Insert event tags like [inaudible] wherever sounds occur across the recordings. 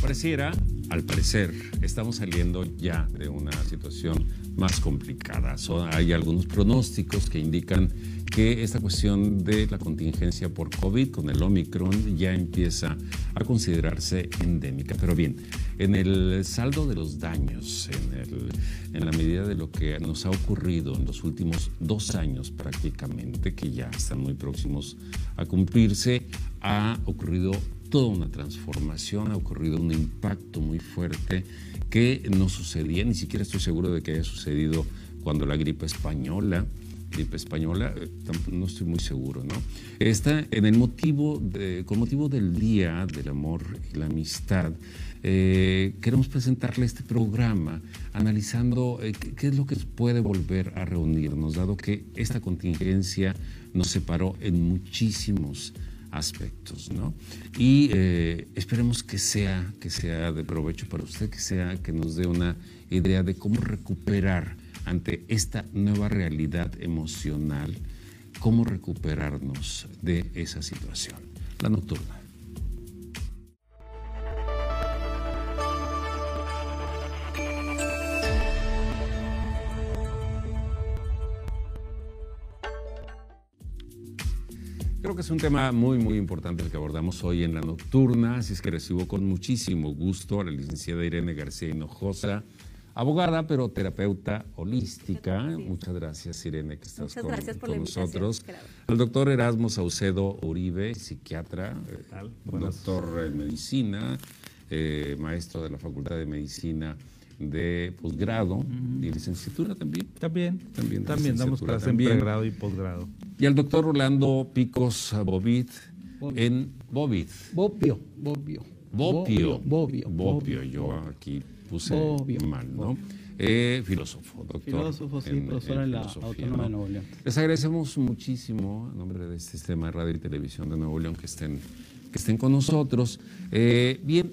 Pareciera, al parecer, estamos saliendo ya de una situación más complicada. hay algunos pronósticos que indican que esta cuestión de la contingencia por COVID con el Omicron ya empieza a considerarse endémica. Pero bien, en el saldo de los daños, en, en la medida de lo que nos ha ocurrido en los últimos dos años prácticamente, que ya están muy próximos a cumplirse, ha ocurrido toda una transformación, ha ocurrido un impacto muy fuerte que no sucedía, ni siquiera estoy seguro de que haya sucedido cuando la gripe española, gripe española, eh, no estoy muy seguro, ¿no? Está en el motivo, con motivo del Día del Amor y la Amistad, eh, queremos presentarle este programa analizando eh, qué es lo que puede volver a reunirnos, dado que esta contingencia nos separó en muchísimos aspectos, ¿no? Y eh, esperemos que sea, que sea de provecho para usted, que sea, que nos dé una idea de cómo recuperar ante esta nueva realidad emocional, cómo recuperarnos de esa situación. La nocturna. Creo que es un tema muy, muy importante el que abordamos hoy en la nocturna, así es que recibo con muchísimo gusto a la licenciada Irene García Hinojosa, abogada, pero terapeuta holística. Muchas gracias, Irene, que estás con, nosotros. Al doctor Erasmo Saucedo Uribe, psiquiatra, doctor en medicina, eh, maestro de la Facultad de Medicina de posgrado y licenciatura también. También, también, también damos clases en pregrado y posgrado. Y al doctor Rolando Picos Bobit en Bobit. Bobio, Bobio. Bopio. Bobio. Bobio, yo aquí puse mal, ¿no? Eh, filósofo, doctor. Filósofo, sí, profesor en, la Autónoma de Nuevo León. Les agradecemos muchísimo, en nombre de este sistema de radio y televisión de Nuevo León, que estén, que estén con nosotros. Eh, bien,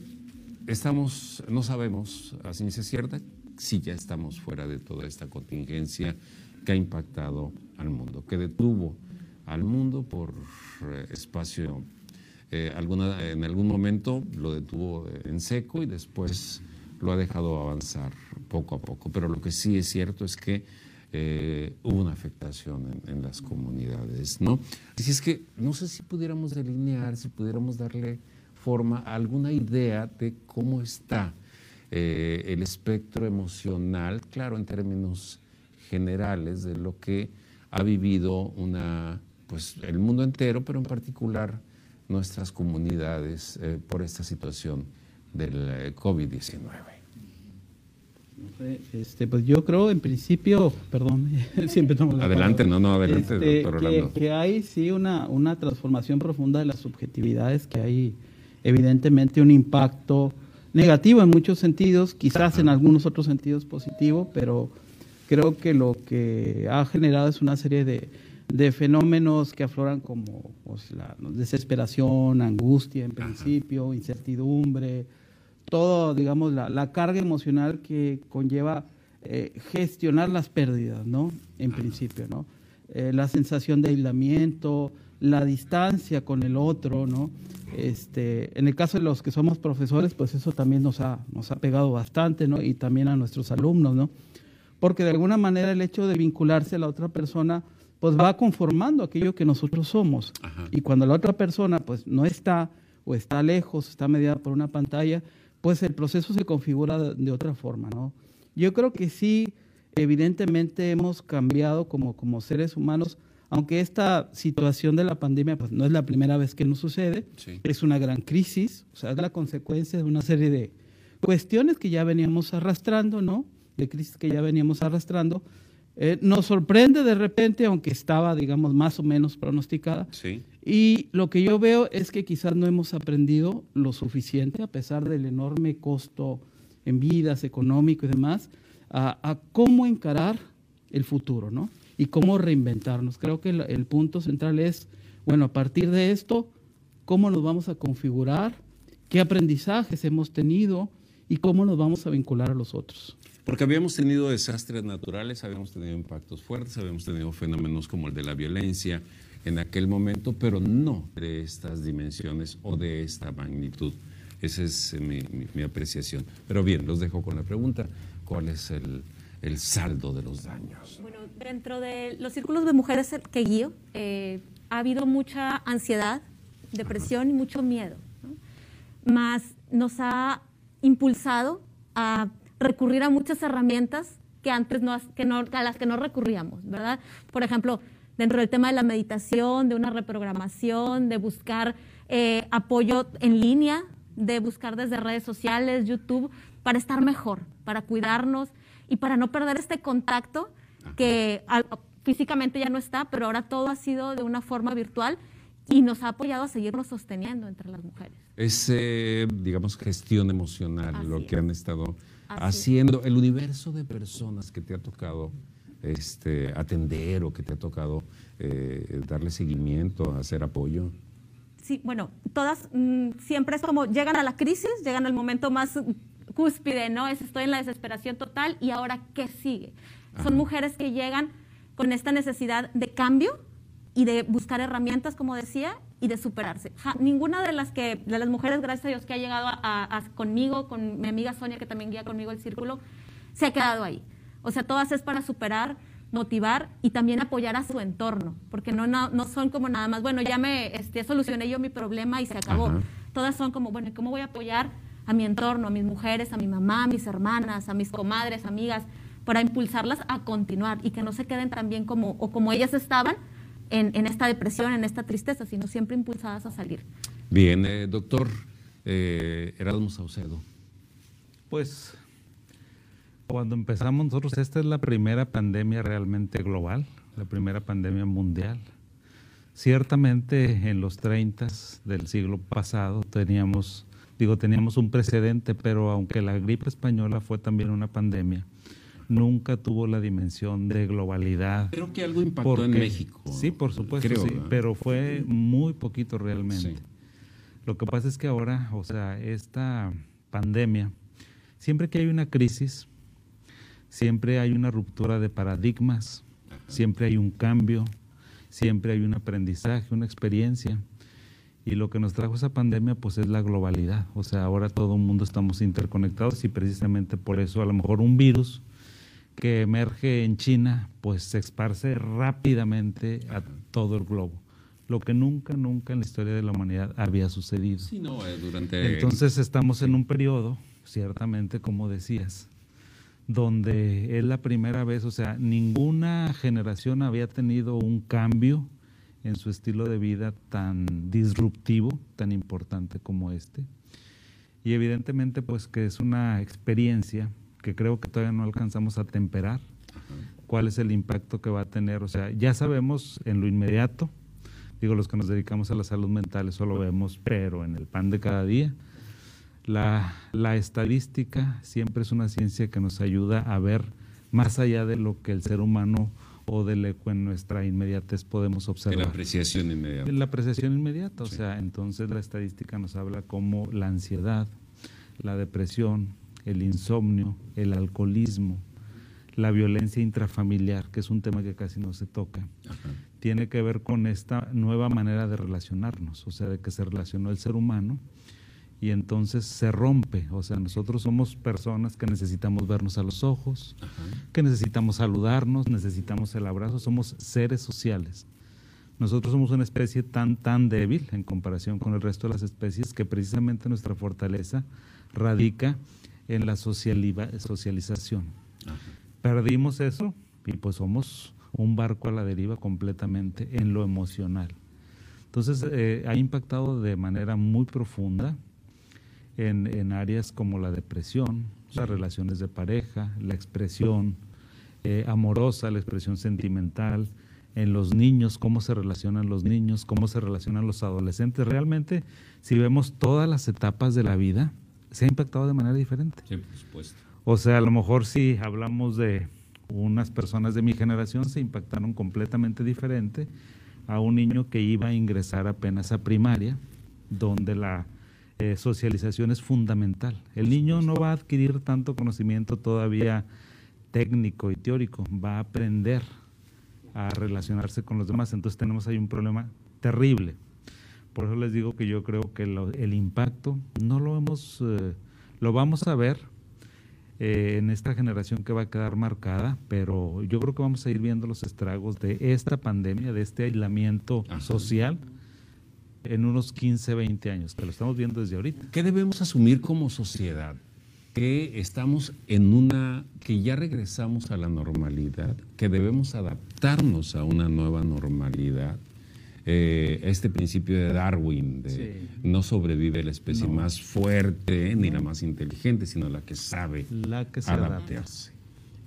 estamos, no sabemos a ciencia cierta si ya estamos fuera de toda esta contingencia que ha impactado al mundo, que detuvo al mundo por eh, espacio, eh, alguna, en algún momento lo detuvo en seco y después lo ha dejado avanzar poco a poco. Pero lo que sí es cierto es que eh, hubo una afectación en, en, las comunidades, ¿no? Así es que no sé si pudiéramos delinear, si pudiéramos darle forma alguna idea de cómo está eh, el espectro emocional, claro, en términos generales, de lo que ha vivido una, pues, el mundo entero, pero en particular nuestras comunidades eh, por esta situación del eh, COVID-19. Este, pues yo creo, en principio, perdón, [laughs] siempre tomo Adelante, no, no, adelante, este, doctor Orlando. Que, que, hay sí una, una transformación profunda de las subjetividades que hay evidentemente un impacto negativo en muchos sentidos, quizás en algunos otros sentidos positivo, pero creo que lo que ha generado es una serie de, fenómenos que afloran como pues, la desesperación, angustia en principio, incertidumbre, todo, digamos, la, carga emocional que conlleva eh, gestionar las pérdidas, ¿no? En principio, ¿no? Eh, la sensación de aislamiento, la distancia con el otro, ¿no? Este, en el caso de los que somos profesores, pues eso también nos ha, nos ha pegado bastante, ¿no? Y también a nuestros alumnos, ¿no? Porque de alguna manera el hecho de vincularse a la otra persona, pues va conformando aquello que nosotros somos. Y cuando la otra persona, pues no está o está lejos, está mediada por una pantalla, pues el proceso se configura de, de otra forma, ¿no? Yo creo que sí, evidentemente hemos cambiado como, como seres humanos, aunque esta situación de la pandemia pues, no es la primera vez que nos sucede, es una gran crisis, o sea, es la consecuencia de una serie de cuestiones que ya veníamos arrastrando, ¿no? De crisis que ya veníamos arrastrando. Eh, nos sorprende de repente, aunque estaba, digamos, más o menos pronosticada. Sí. Y lo que yo veo es que quizás no hemos aprendido lo suficiente, a pesar del enorme costo en vidas, económico y demás, a, a cómo encarar el futuro, ¿no? Y cómo reinventarnos. Creo que el, punto central es, bueno, a partir de esto, cómo nos vamos a configurar, qué aprendizajes hemos tenido y cómo nos vamos a vincular a los otros. Porque habíamos tenido desastres naturales, habíamos tenido impactos fuertes, habíamos tenido fenómenos como el de la violencia, en aquel momento, pero no de estas dimensiones o de esta magnitud. Esa es mi, apreciación. Pero bien, los dejo con la pregunta, ¿cuál es el, saldo de los daños? Bueno, dentro de los círculos de mujeres que guío, eh, ha habido mucha ansiedad, depresión y mucho miedo. Más nos ha impulsado a recurrir a muchas herramientas que antes no, que no, a las que no recurríamos, ¿verdad? Por ejemplo, dentro del tema de la meditación, de una reprogramación, de buscar eh, apoyo en línea, de buscar desde redes sociales, YouTube, para estar mejor, para cuidarnos y para no perder este contacto que físicamente ya no está, pero ahora todo ha sido de una forma virtual y nos ha apoyado a seguirnos sosteniendo entre las mujeres. Es, digamos, gestión emocional lo que han estado haciendo. El universo de personas que te ha tocado este, atender o que te ha tocado eh, darle seguimiento, hacer apoyo. Sí, bueno, todas mm, siempre es como llegan a la crisis, llegan al momento más cúspide, ¿no? Es estoy en la desesperación total y ahora ¿qué sigue? Son mujeres que llegan con esta necesidad de cambio, y de buscar herramientas, como decía, y de superarse. ninguna de las que de las mujeres, gracias a Dios, que ha llegado a, conmigo, con mi amiga Sonia, que también guía conmigo el círculo, se ha quedado ahí. O sea, todas es para superar, motivar y también apoyar a su entorno, porque no, no, son como nada más, bueno, ya me este, solucioné yo mi problema y se acabó. Todas son como, bueno, ¿cómo voy a apoyar a mi entorno, a mis mujeres, a mi mamá, a mis hermanas, a mis comadres, amigas, para impulsarlas a continuar y que no se queden también como, o como ellas estaban, en, esta depresión, en esta tristeza, sino siempre impulsadas a salir. Bien, eh, doctor eh, Erasmo Saucedo. Pues cuando empezamos nosotros, esta es la primera pandemia realmente global, la primera pandemia mundial. Ciertamente en los 30 del siglo pasado teníamos, digo, teníamos un precedente, pero aunque la gripe española fue también una pandemia, nunca tuvo la dimensión de globalidad. Creo que algo impactó en México. Sí, por supuesto, sí, pero fue muy poquito realmente. Lo que pasa es que ahora, o sea, esta pandemia, siempre que hay una crisis, siempre hay una ruptura de paradigmas, siempre hay un cambio, siempre hay un aprendizaje, una experiencia. Y lo que nos trajo esa pandemia pues es la globalidad. O sea, ahora todo el mundo estamos interconectados y precisamente por eso a lo mejor un virus que emerge en China, pues se esparce rápidamente a todo el globo. Lo que nunca, nunca en la historia de la humanidad había sucedido. Sí, no, eh, durante... Entonces estamos en un periodo, ciertamente, como decías, donde es la primera vez, o sea, ninguna generación había tenido un cambio en su estilo de vida tan disruptivo, tan importante como este. Y evidentemente, pues que es una experiencia que creo que todavía no alcanzamos a temperar. ¿Cuál es el impacto que va a tener? O sea, ya sabemos en lo inmediato, digo, los que nos dedicamos a la salud mental, eso lo vemos, pero en el pan de cada día. La, la estadística siempre es una ciencia que nos ayuda a ver más allá de lo que el ser humano o de lo que en nuestra inmediatez podemos observar. La apreciación inmediata. La apreciación inmediata, o sea, entonces la estadística nos habla como la ansiedad, la depresión, el insomnio, el alcoholismo, la violencia intrafamiliar, que es un tema que casi no se toca, tiene que ver con esta nueva manera de relacionarnos, o sea, de que se relacionó el ser humano y entonces se rompe, o sea, nosotros somos personas que necesitamos vernos a los ojos, que necesitamos saludarnos, necesitamos el abrazo, somos seres sociales. Nosotros somos una especie tan, tan débil en comparación con el resto de las especies que precisamente nuestra fortaleza radica en la socialización. Perdimos eso y pues somos un barco a la deriva completamente en lo emocional. Entonces eh, ha impactado de manera muy profunda en, áreas como la depresión, las relaciones de pareja, la expresión eh, amorosa, la expresión sentimental, en los niños, cómo se relacionan los niños, cómo se relacionan los adolescentes. Realmente, si vemos todas las etapas de la vida, se ha impactado de manera diferente. Sí, por supuesto. O sea, a lo mejor si hablamos de unas personas de mi generación, se impactaron completamente diferente a un niño que iba a ingresar apenas a primaria, donde la eh, socialización es fundamental. El niño no va a adquirir tanto conocimiento todavía técnico y teórico, va a aprender a relacionarse con los demás. Entonces tenemos ahí un problema terrible. Por eso les digo que yo creo que el impacto no lo hemos, eh, lo vamos a ver eh, en esta generación que va a quedar marcada, pero yo creo que vamos a ir viendo los estragos de esta pandemia, de este aislamiento social en unos 15, 20 años, que lo estamos viendo desde ahorita. ¿Qué debemos asumir como sociedad? Que estamos en una, que ya regresamos a la normalidad, que debemos adaptarnos a una nueva normalidad eh, este principio de Darwin, de no sobrevive la especie más fuerte ni la más inteligente, sino la que sabe la que adaptarse.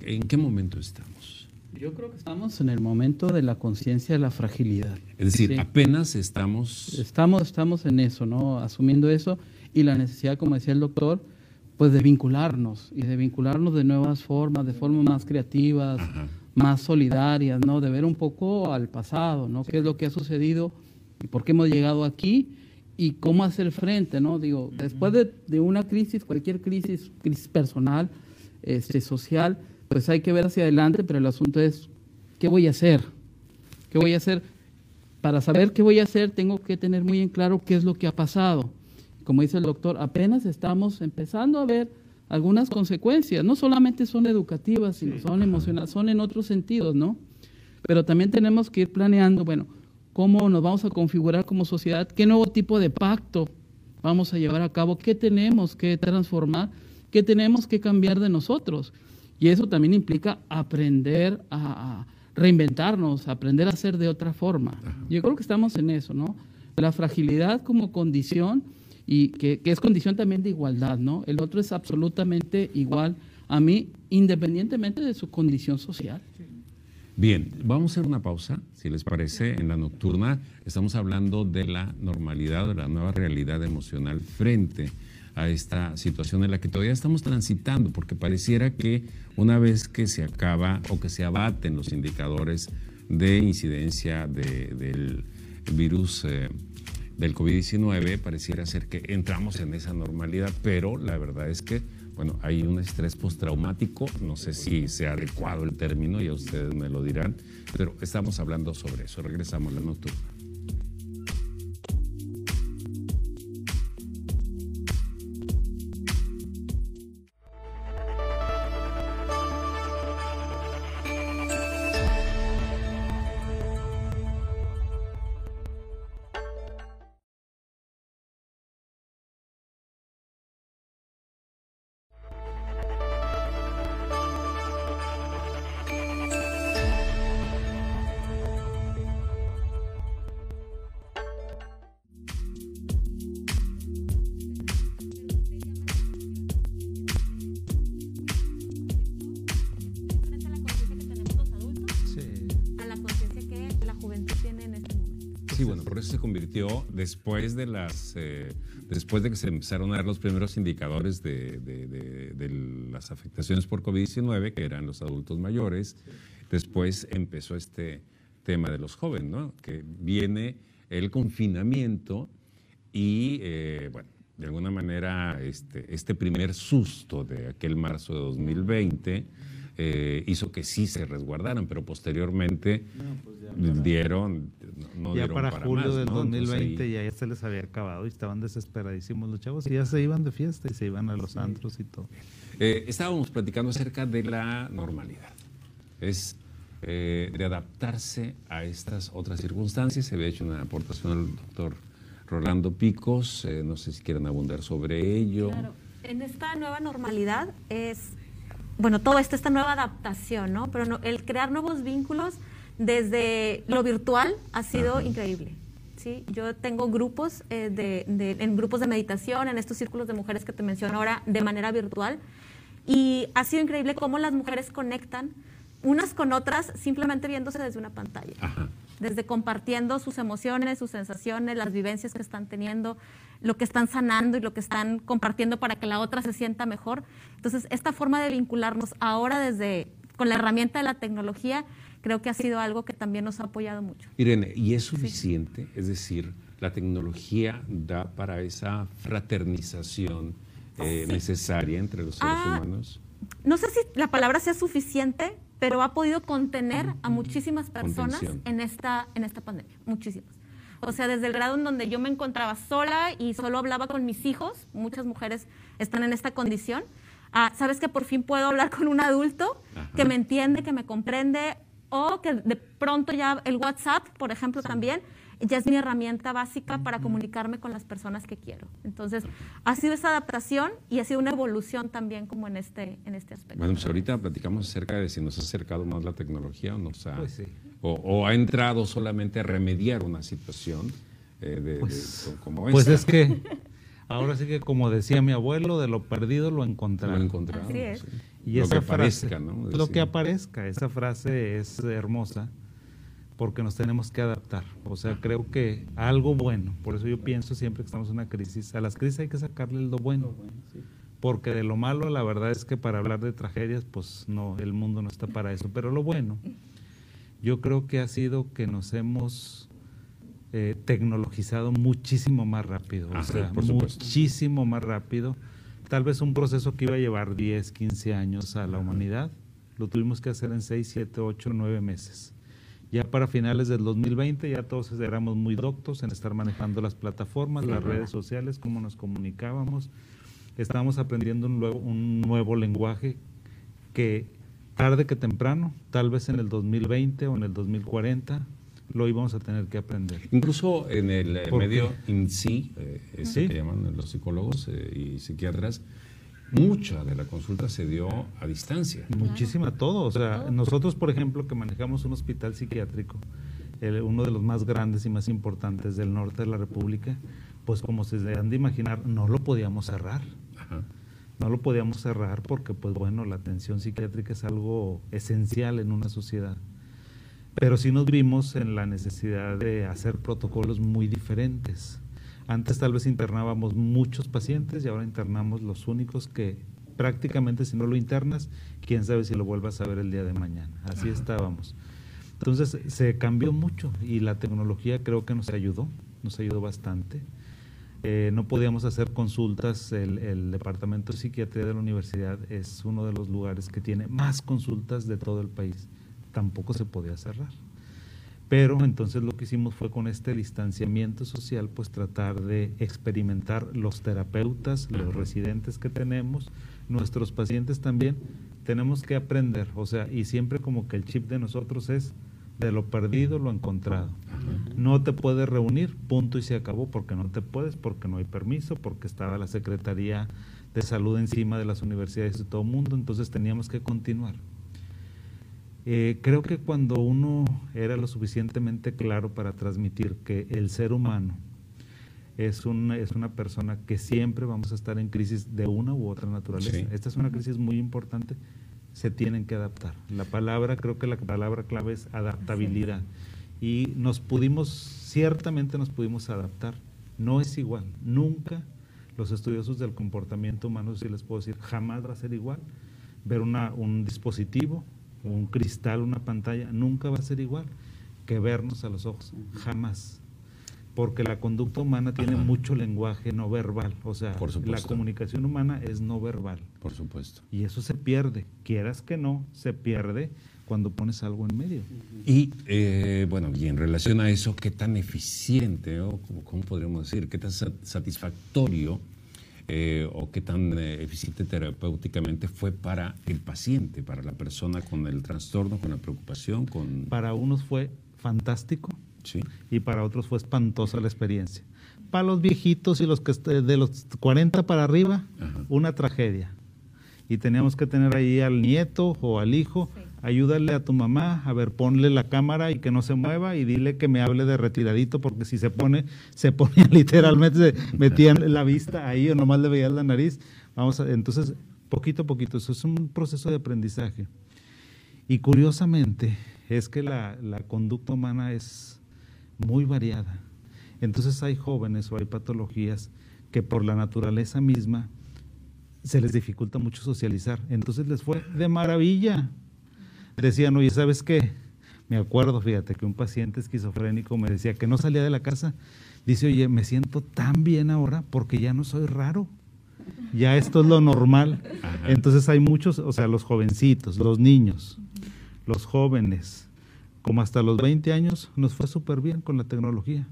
¿En qué momento estamos? Yo creo que estamos en el momento de la conciencia de la fragilidad. Es decir, apenas estamos... Estamos, estamos en eso, ¿no? Asumiendo eso y la necesidad, como decía el doctor, pues de vincularnos y de vincularnos de nuevas formas, de formas más creativas, más solidarias, ¿no? De ver un poco al pasado, ¿no? ¿Qué es lo que ha sucedido y por qué hemos llegado aquí y cómo hacer frente, ¿no? Digo, después de, una crisis, cualquier crisis, crisis personal, este, social, pues hay que ver hacia adelante, pero el asunto es, ¿qué voy a hacer? ¿Qué voy a hacer? Para saber qué voy a hacer, tengo que tener muy en claro qué es lo que ha pasado. Como dice el doctor, apenas estamos empezando a ver algunas consecuencias. No solamente son educativas, sino son emocionales, son en otros sentidos, ¿no? Pero también tenemos que ir planeando, bueno, cómo nos vamos a configurar como sociedad, qué nuevo tipo de pacto vamos a llevar a cabo, qué tenemos que transformar, qué tenemos que cambiar de nosotros. Y eso también implica aprender a, reinventarnos, aprender a hacer de otra forma. Yo creo que estamos en eso, ¿no? La fragilidad como condición y que, es condición también de igualdad, ¿no? El otro es absolutamente igual a mí, independientemente de su condición social. Bien, vamos a hacer una pausa, si les parece, en la nocturna. Estamos hablando de la normalidad, de la nueva realidad emocional frente a esta situación en la que todavía estamos transitando, porque pareciera que una vez que se acaba o que se abaten los indicadores de incidencia del virus eh, del COVID-19, pareciera ser que entramos en esa normalidad, pero la verdad es que, bueno, hay un estrés postraumático, no sé si sea adecuado el término, ya ustedes me lo dirán, pero estamos hablando sobre eso. Regresamos a la nocturna. Después de las eh, después de que se empezaron a dar los primeros indicadores de, las afectaciones por COVID-19, que eran los adultos mayores, después empezó este tema de los jóvenes, ¿no? Que viene el confinamiento y, eh, bueno, de alguna manera este, este primer susto de aquel marzo de 2020 eh, hizo que sí se resguardaran, pero posteriormente pues dieron, no, ya para, julio del 2020 ya, se les había acabado y estaban desesperadísimos los chavos y ya se iban de fiesta y se iban a los antros y todo. Eh, estábamos platicando acerca de la normalidad. Es eh, de adaptarse a estas otras circunstancias. Se había hecho una aportación al doctor Rolando Picos. no sé si quieren abundar sobre ello. Claro. En esta nueva normalidad es bueno, todo esto, esta nueva adaptación, ¿no? Pero el crear nuevos vínculos desde lo virtual ha sido increíble. ¿sí? Yo tengo grupos, eh, de, en grupos de meditación, en estos círculos de mujeres que te menciono ahora, de manera virtual. Y ha sido increíble cómo las mujeres conectan unas con otras simplemente viéndose desde una pantalla. Desde compartiendo sus emociones, sus sensaciones, las vivencias que están teniendo lo que están sanando y lo que están compartiendo para que la otra se sienta mejor. Entonces, esta forma de vincularnos ahora desde con la herramienta de la tecnología, creo que ha sido algo que también nos ha apoyado mucho. Irene, ¿y es suficiente? Es decir, la tecnología da para esa fraternización eh, necesaria entre los seres ah, humanos. No sé si la palabra sea suficiente, pero ha podido contener a muchísimas personas en esta, en esta pandemia, muchísimas. O sea, desde el grado en donde yo me encontraba sola y solo hablaba con mis hijos, muchas mujeres están en esta condición, ah, sabes que por fin puedo hablar con un adulto que me entiende, que me comprende, o que de pronto ya el WhatsApp, por ejemplo, también ya es mi herramienta básica para comunicarme con las personas que quiero. Entonces, ha sido esa adaptación y ha sido una evolución también como en este, en este aspecto. Bueno, pues ahorita platicamos acerca de si nos ha acercado más la tecnología o nos ha, pues o, ha entrado solamente a remediar una situación eh, de, pues, como esta. Pues es que ahora sí que como decía mi abuelo, de lo perdido lo encontrado. Lo encontrado. Así es. Y lo esa que aparezca, ¿no? Lo que aparezca, esa frase es hermosa porque nos tenemos que adaptar. O sea, creo que algo bueno, por eso yo pienso siempre que estamos en una crisis, a las crisis hay que sacarle lo bueno. Porque de lo malo, la verdad es que para hablar de tragedias, pues no, el mundo no está para eso. Pero lo bueno, yo creo que ha sido que nos hemos eh, tecnologizado muchísimo más rápido. o sea, muchísimo más rápido tal vez un proceso que iba a llevar 10, 15 años a la humanidad, lo tuvimos que hacer en 6, 7, 8, 9 meses. Ya para finales del 2020 ya todos éramos muy doctos en estar manejando las plataformas, las redes sociales, cómo nos comunicábamos. Estábamos aprendiendo un nuevo, un nuevo lenguaje que tarde que temprano, tal vez en el 2020 o en el 2040, lo íbamos a tener que aprender. Incluso en el medio INSI, eh, que llaman los psicólogos eh, y psiquiatras, mucha de la consulta se dio a distancia. Muchísima, todo. O sea, nosotros, por ejemplo, que manejamos un hospital psiquiátrico, uno de los más grandes y más importantes del norte de la República, pues como se han de imaginar, no lo podíamos cerrar. No lo podíamos cerrar porque, pues bueno, la atención psiquiátrica es algo esencial en una sociedad pero sí nos vimos en la necesidad de hacer protocolos muy diferentes. Antes tal vez internábamos muchos pacientes y ahora internamos los únicos que prácticamente si no lo internas, quién sabe si lo vuelvas a ver el día de mañana. Así estábamos. Entonces se cambió mucho y la tecnología creo que nos ayudó, nos ayudó bastante. Eh, no podíamos hacer consultas, el, el, Departamento de Psiquiatría de la Universidad es uno de los lugares que tiene más consultas de todo el país tampoco se podía cerrar. Pero entonces lo que hicimos fue con este distanciamiento social, pues tratar de experimentar los terapeutas, los residentes que tenemos, nuestros pacientes también, tenemos que aprender, o sea, y siempre como que el chip de nosotros es de lo perdido lo encontrado. No te puedes reunir, punto y se acabó, porque no te puedes, porque no hay permiso, porque estaba la Secretaría de Salud encima de las universidades de todo el mundo, entonces teníamos que continuar. Eh, creo que cuando uno era lo suficientemente claro para transmitir que el ser humano es una, es una persona que siempre vamos a estar en crisis de una u otra naturaleza. Esta es una crisis muy importante, se tienen que adaptar. La palabra, creo que la palabra clave es adaptabilidad. Y nos pudimos, ciertamente nos pudimos adaptar. No es igual, nunca los estudiosos del comportamiento humano, si les puedo decir, jamás va a ser igual. Ver una, un dispositivo, un cristal, una pantalla, nunca va a ser igual que vernos a los ojos, jamás. Porque la conducta humana tiene mucho lenguaje no verbal, o sea, la comunicación humana es no verbal. Por supuesto. Y eso se pierde, quieras que no, se pierde cuando pones algo en medio. Y eh, bueno, y en relación a eso, ¿qué tan eficiente o cómo podríamos decir, qué tan satisfactorio eh, o qué tan eh, eficiente terapéuticamente fue para el paciente, para la persona con el trastorno, con la preocupación, con... Para unos fue fantástico sí. y para otros fue espantosa la experiencia. Para los viejitos y los que de los 40 para arriba, una tragedia. Y teníamos que tener ahí al nieto o al hijo ayúdale a tu mamá, a ver, ponle la cámara y que no se mueva y dile que me hable de retiradito, porque si se pone, se ponía [laughs] literalmente, se metían la vista ahí o nomás le veías la nariz. Vamos a, entonces, poquito a poquito, eso es un proceso de aprendizaje. Y curiosamente, es que la, la conducta humana es muy variada. Entonces hay jóvenes o hay patologías que por la naturaleza misma se les dificulta mucho socializar. Entonces les fue de maravilla decían, oye, ¿sabes qué? Me acuerdo, fíjate, que un paciente esquizofrénico me decía que no salía de la casa. Dice, oye, me siento tan bien ahora porque ya no soy raro. Ya esto es lo normal. Entonces hay muchos, o sea, los jovencitos, los niños, los jóvenes, como hasta los 20 años, nos fue súper bien con la tecnología,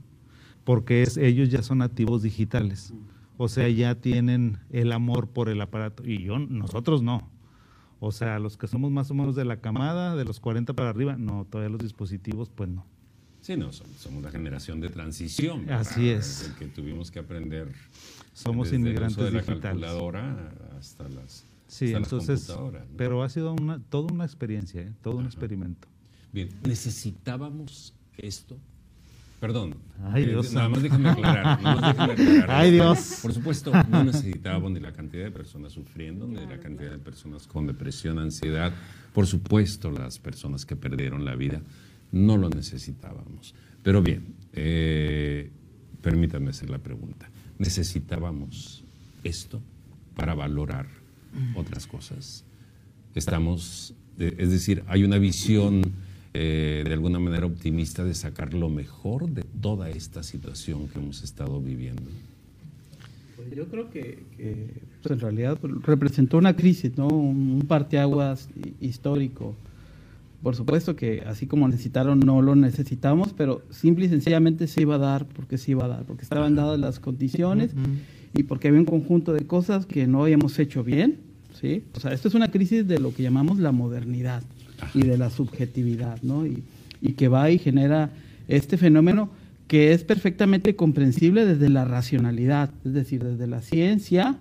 porque es, ellos ya son nativos digitales, o sea, ya tienen el amor por el aparato, y yo, nosotros no. O sea, los que somos más o menos de la camada, de los 40 para arriba, no, todavía los dispositivos, pues no. Sí, no, somos, la generación de transición. Así es. El que tuvimos que aprender. Somos inmigrantes de la digitales. calculadora hasta las. Sí, entonces, pero ha sido una, toda una experiencia, ¿eh? todo un experimento. Bien, ¿necesitábamos esto? Perdón. Ay, eh, Dios. nada más déjenme aclarar. Nada más déjenme [laughs] aclarar. Ay, Dios. Por supuesto, no necesitábamos ni la cantidad de personas sufriendo, ni la cantidad de personas con depresión, ansiedad. Por supuesto, las personas que perdieron la vida no lo necesitábamos. Pero bien, eh, permítanme hacer la pregunta. ¿Necesitábamos esto para valorar otras cosas? Estamos, es decir, hay una visión eh, de alguna manera optimista de sacar lo mejor de toda esta situación que hemos estado viviendo. Pues yo creo que, pues, en realidad representó una crisis, ¿no? un parteaguas histórico por supuesto que así como necesitaron, no lo necesitamos, pero simple y sencillamente se iba a dar porque se iba a dar, porque estaban dadas las condiciones y porque había un conjunto de cosas que no habíamos hecho bien. ¿sí? O sea, esto es una crisis de lo que llamamos la modernidad y de la subjetividad, ¿no? Y, que va y genera este fenómeno que es perfectamente comprensible desde la racionalidad, es decir, desde la ciencia.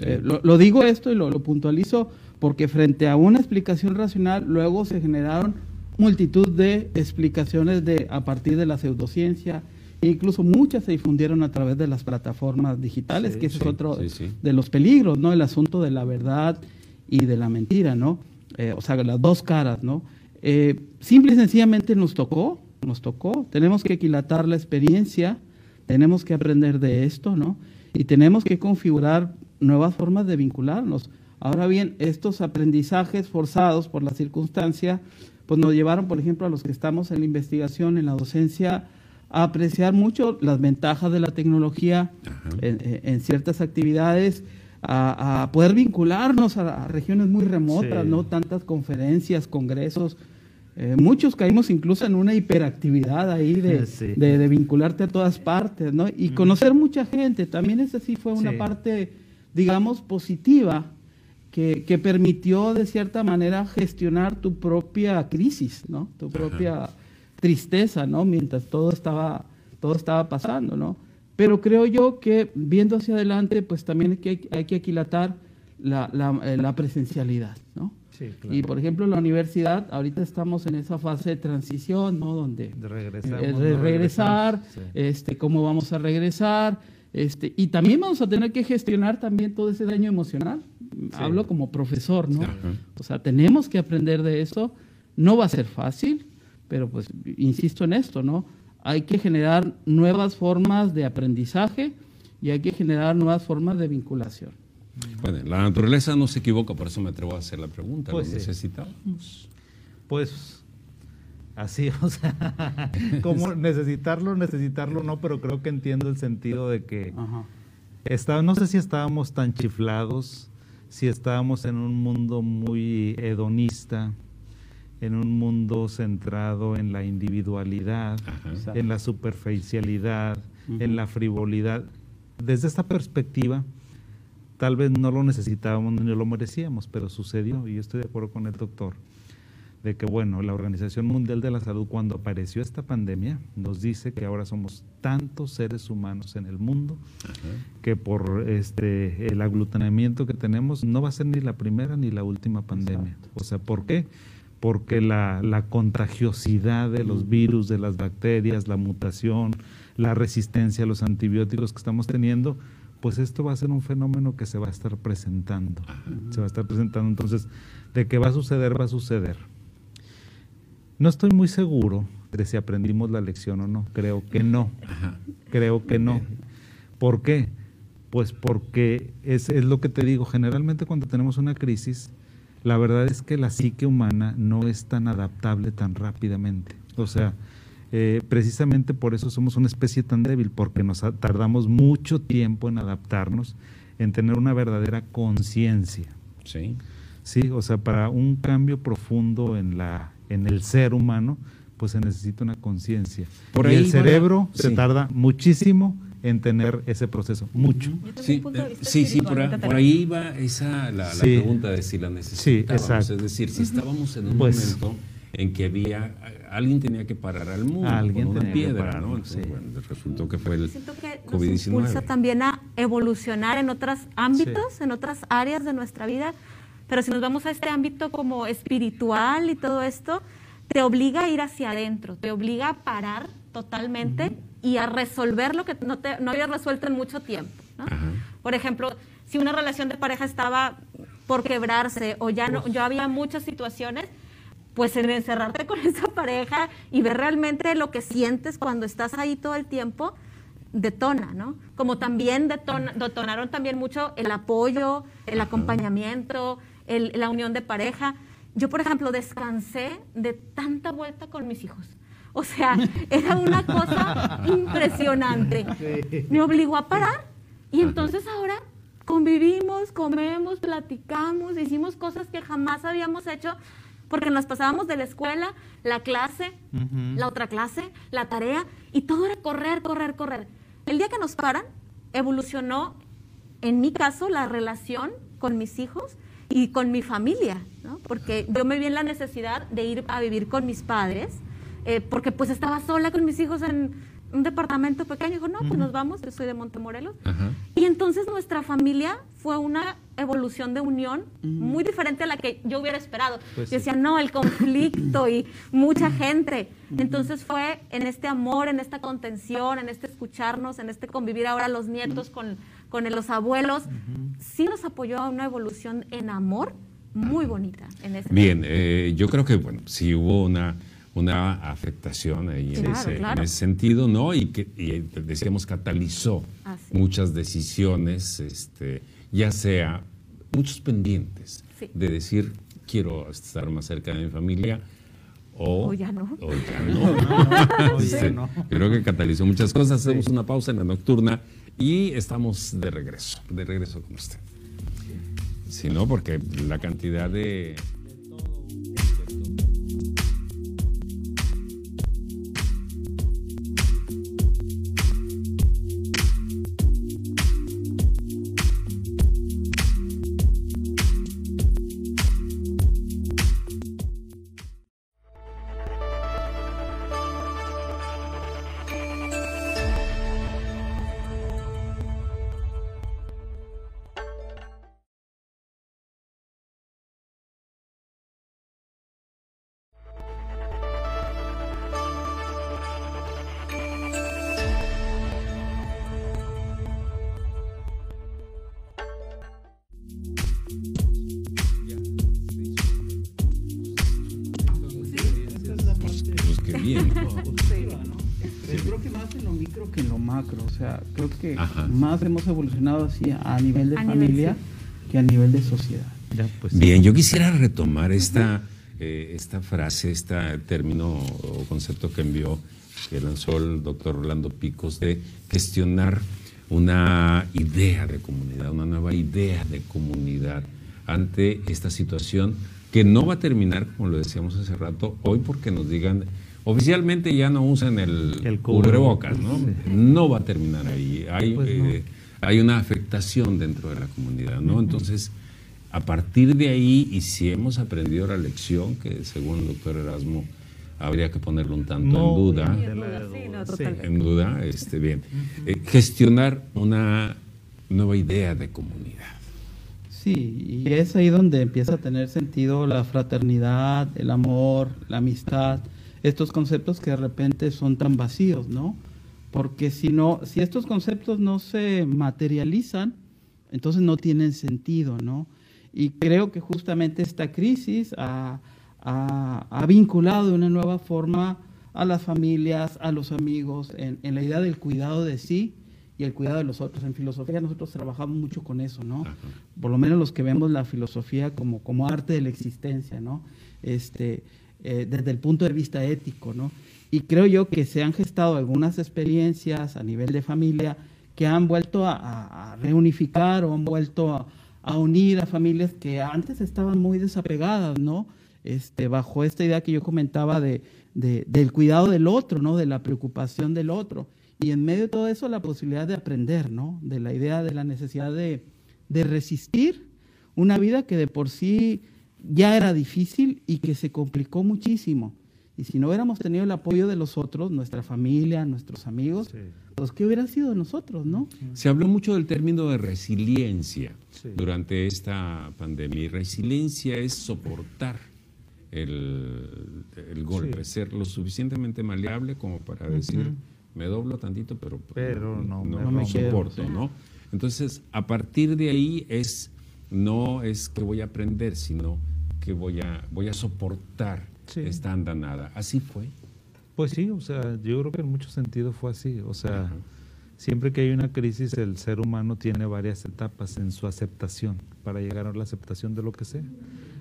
Eh, lo, digo esto y lo, lo puntualizo porque frente a una explicación racional luego se generaron multitud de explicaciones de, a partir de la pseudociencia, e incluso muchas se difundieron a través de las plataformas digitales, que ese es otro de los peligros, ¿no? El asunto de la verdad y de la mentira, ¿no? Eh, o sea, las dos caras, ¿no? Eh, simple y sencillamente nos tocó, nos tocó, tenemos que equilatar la experiencia, tenemos que aprender de esto, ¿no? Y tenemos que configurar nuevas formas de vincularnos. Ahora bien, estos aprendizajes forzados por la circunstancia, pues nos llevaron, por ejemplo, a los que estamos en la investigación, en la docencia, a apreciar mucho las ventajas de la tecnología en, ciertas actividades, a, poder vincularnos a, regiones muy remotas, no tantas conferencias, congresos. Eh, muchos caímos incluso en una hiperactividad ahí de, [laughs] vincularte a todas partes, ¿no? Y conocer mucha gente, también esa sí fue una parte, digamos, positiva que, permitió de cierta manera gestionar tu propia crisis, ¿no? Tu propia tristeza, ¿no? Mientras todo estaba, todo estaba pasando, ¿no? Pero creo yo que viendo hacia adelante, pues también hay que, hay que aquilatar la, la, eh, la presencialidad, ¿no? Sí, claro. Y por ejemplo, la universidad, ahorita estamos en esa fase de transición, ¿no? Donde de, regresar, eh, de regresar, este, cómo vamos a regresar, este, y también vamos a tener que gestionar también todo ese daño emocional. Hablo como profesor, ¿no? O sea, tenemos que aprender de eso. No va a ser fácil, pero pues insisto en esto, ¿no? Hay que generar nuevas formas de aprendizaje y hay que generar nuevas formas de vinculación. Bueno, la naturaleza no se equivoca, por eso me atrevo a hacer la pregunta. Pues ¿Lo necesitamos? Pues Así, [laughs] o sea, [laughs] como necesitarlo, necesitarlo no, pero creo que entiendo el sentido de que no sé si estábamos tan chiflados, si estábamos en un mundo muy hedonista, en un mundo centrado en la individualidad, en la superficialidad, en la frivolidad. Desde esta perspectiva, tal vez no lo necesitábamos ni lo merecíamos, pero sucedió y yo estoy de acuerdo con el doctor de que, bueno, la Organización Mundial de la Salud, cuando apareció esta pandemia, nos dice que ahora somos tantos seres humanos en el mundo que por este el aglutinamiento que tenemos no va a ser ni la primera ni la última pandemia. O sea, ¿por qué? Porque la, la contagiosidad de los virus, de las bacterias, la mutación, la resistencia a los antibióticos que estamos teniendo, pues esto va a ser un fenómeno que se va a estar presentando. Se va a estar presentando. Entonces, de qué va a suceder, va a suceder. No estoy muy seguro de si aprendimos la lección o no. Creo que no. Creo que no. ¿Por qué? Pues porque es, es, lo que te digo, generalmente cuando tenemos una crisis, la verdad es que la psique humana no es tan adaptable tan rápidamente. O sea, eh, precisamente por eso somos una especie tan débil, porque nos tardamos mucho tiempo en adaptarnos, en tener una verdadera conciencia. Sí. Sí, o sea, para un cambio profundo en la en el ser humano, pues se necesita una conciencia. Por Y el cerebro se sí. tarda muchísimo en tener ese proceso, mucho. Yo tengo Sí, un punto de vista sí, sí, por, ahorita por ahí va esa la, la Sí. pregunta de si la necesitábamos. exacto. Es decir, si estábamos en un Pues- momento en que había alguien tenía que parar al mundo Alguien con una tenía que piedra, pararlo, ¿no? Entonces, sí. bueno, resultó que fue el Siento que nos COVID-19. impulsa también a evolucionar en otros ámbitos, en otras áreas de nuestra vida. Pero si nos vamos a este ámbito como espiritual y todo esto, te obliga a ir hacia adentro, te obliga a parar totalmente y a resolver lo que no, te, no habías resuelto en mucho tiempo. ¿no? Por ejemplo, si una relación de pareja estaba por quebrarse o ya no, ya había muchas situaciones, pues en encerrarte con [laughs] esa pareja y ver realmente lo que sientes cuando estás ahí todo el tiempo, detona, ¿no? Como también detona- detonaron también mucho el apoyo, el acompañamiento, el- la unión de pareja. Yo, por ejemplo, descansé de tanta vuelta con mis hijos. O sea, era una cosa impresionante. Me obligó a parar y entonces ahora convivimos, comemos, platicamos, hicimos cosas que jamás habíamos hecho porque nos pasábamos de la escuela, la clase, la otra clase, la tarea y todo era correr, correr, correr. El día que nos paran, evolucionó, en mi caso, la relación con mis hijos y con mi familia, ¿no? porque yo me vi en la necesidad de ir a vivir con mis padres, eh, porque pues estaba sola con mis hijos en un departamento pequeño. Dijo, no, pues nos vamos, yo soy de Montemorelos. Ajá. Y entonces nuestra familia fue una evolución de unión muy diferente a la que yo hubiera esperado. Pues yo sí. decía, no, el conflicto y [coughs] mucha gente. Entonces fue en este amor, en esta contención, en este escucharnos, en este convivir ahora los nietos con, con los abuelos. Sí nos apoyó a una evolución en amor muy bonita en ese Bien, eh, yo creo que bueno, sí hubo una, una afectación ahí en, ese, claro. en ese sentido, ¿no? Y que y, eh, decíamos catalizó Así. muchas decisiones, este, ya sea muchos pendientes Sí. de decir quiero estar más cerca de mi familia o, O ya no. o ya no. [laughs] Sí, no. Creo que catalizó muchas cosas. Hacemos una pausa en la nocturna y estamos de regreso, de regreso con usted. Si no, porque la cantidad de... más hemos evolucionado así a nivel de A nivel, familia que a nivel de sociedad. Ya, pues, sí. Bien, yo quisiera retomar esta, eh, esta frase, este término o concepto que envió, que lanzó el doctor Orlando Picos, de gestionar una idea de comunidad, una nueva idea de comunidad ante esta situación que no va a terminar, como lo decíamos hace rato, hoy porque nos digan, oficialmente ya no usan el, El cubrebocas, ¿no? sí. No va a terminar ahí. Hay, Pues no. eh, hay una afectación dentro de la comunidad, ¿no? Entonces, a partir de ahí, y si hemos aprendido la lección, que según el doctor Erasmo habría que ponerlo un tanto No, en duda, Sí, en duda, sí, no, sí. en duda, este, bien, eh, gestionar una nueva idea de comunidad. Sí, y es ahí donde empieza a tener sentido la fraternidad, el amor, la amistad, estos conceptos que de repente son tan vacíos, ¿no? Porque si no, si estos conceptos no se materializan, entonces no tienen sentido, ¿no? Y creo que justamente esta crisis ha, ha- ha vinculado de una nueva forma a las familias, a los amigos, en, en la idea del cuidado de sí y el cuidado de los otros. En filosofía nosotros trabajamos mucho con eso, ¿no? Ajá. Por lo menos los que vemos la filosofía como, como arte de la existencia, ¿no? Este, eh, desde el punto de vista ético, ¿no? Y creo yo que se han gestado algunas experiencias a nivel de familia que han vuelto a, reunificar o han vuelto a, a unir a familias que antes estaban muy desapegadas, ¿no? este, bajo esta idea que yo comentaba de, del cuidado del otro, ¿no? De la preocupación del otro. Y en medio de todo eso, la posibilidad de aprender, ¿no? De la idea de la necesidad de, de resistir una vida que de por sí ya era difícil y que se complicó muchísimo. Y si no hubiéramos tenido el apoyo de los otros, nuestra familia, nuestros amigos, pues ¿qué hubiera sido de nosotros, no? Se habló mucho del término de resiliencia durante esta pandemia. Y resiliencia es soportar el, golpe, ser lo suficientemente maleable como para decir, me doblo tantito, pero, pero no, no, me soporto, ¿no? Entonces, a partir de ahí es, no es que voy a aprender, sino que voy a, voy a soportar esta andanada. ¿Así fue? Pues sí, o sea, yo creo que en muchos sentidos fue así. O sea, siempre que hay una crisis, el ser humano tiene varias etapas en su aceptación para llegar a la aceptación de lo que sea.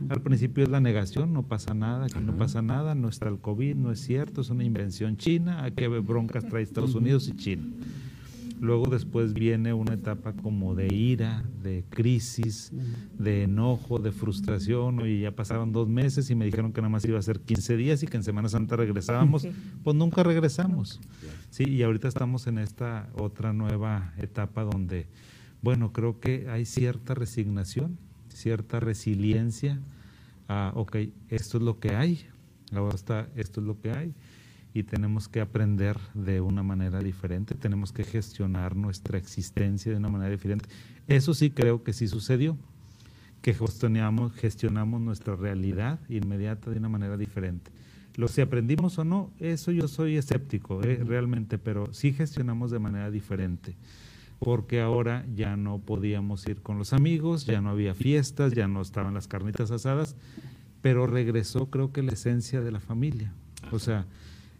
Al principio es la negación, no pasa nada, aquí no pasa nada, no está el COVID, no es cierto, es una invención china, ¿a qué broncas trae Estados Unidos y China? Luego después viene una etapa como de ira, de crisis, de enojo, de frustración, y ya pasaron dos meses y me dijeron que nada más iba a ser 15 días y que en Semana Santa regresábamos, [laughs] pues nunca regresamos. Sí, y ahorita estamos en esta otra nueva etapa donde, bueno, creo que hay cierta resignación, cierta resiliencia a, ok, esto es lo que hay, ahora está, esto es lo que hay y tenemos que aprender de una manera diferente, tenemos que gestionar nuestra existencia de una manera diferente. Eso sí creo que sí sucedió, que gestionamos, gestionamos nuestra realidad inmediata de una manera diferente. Lo si aprendimos o no, eso yo soy escéptico eh, realmente, pero sí gestionamos de manera diferente, porque ahora ya no podíamos ir con los amigos, ya no había fiestas, ya no estaban las carnitas asadas, pero regresó creo que la esencia de la familia. O sea,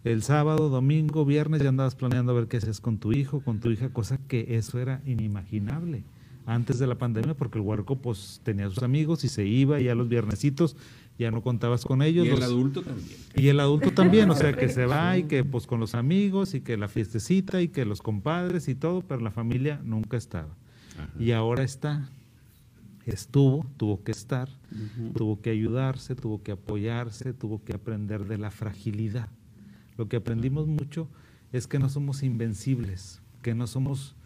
el sábado, domingo, viernes ya andabas planeando a ver qué hacías con tu hijo, con tu hija, cosa que eso era inimaginable antes de la pandemia porque el huerco pues tenía sus amigos y se iba y a los viernesitos ya no contabas con ellos. Y el adulto también. Y el adulto también, o sea que se va y que pues con los amigos y que la fiestecita y que los compadres y todo, pero la familia nunca estaba. Y ahora está, estuvo, tuvo que estar, tuvo que ayudarse, tuvo que apoyarse, tuvo que aprender de la fragilidad lo que aprendimos mucho es que no somos invencibles, que no somos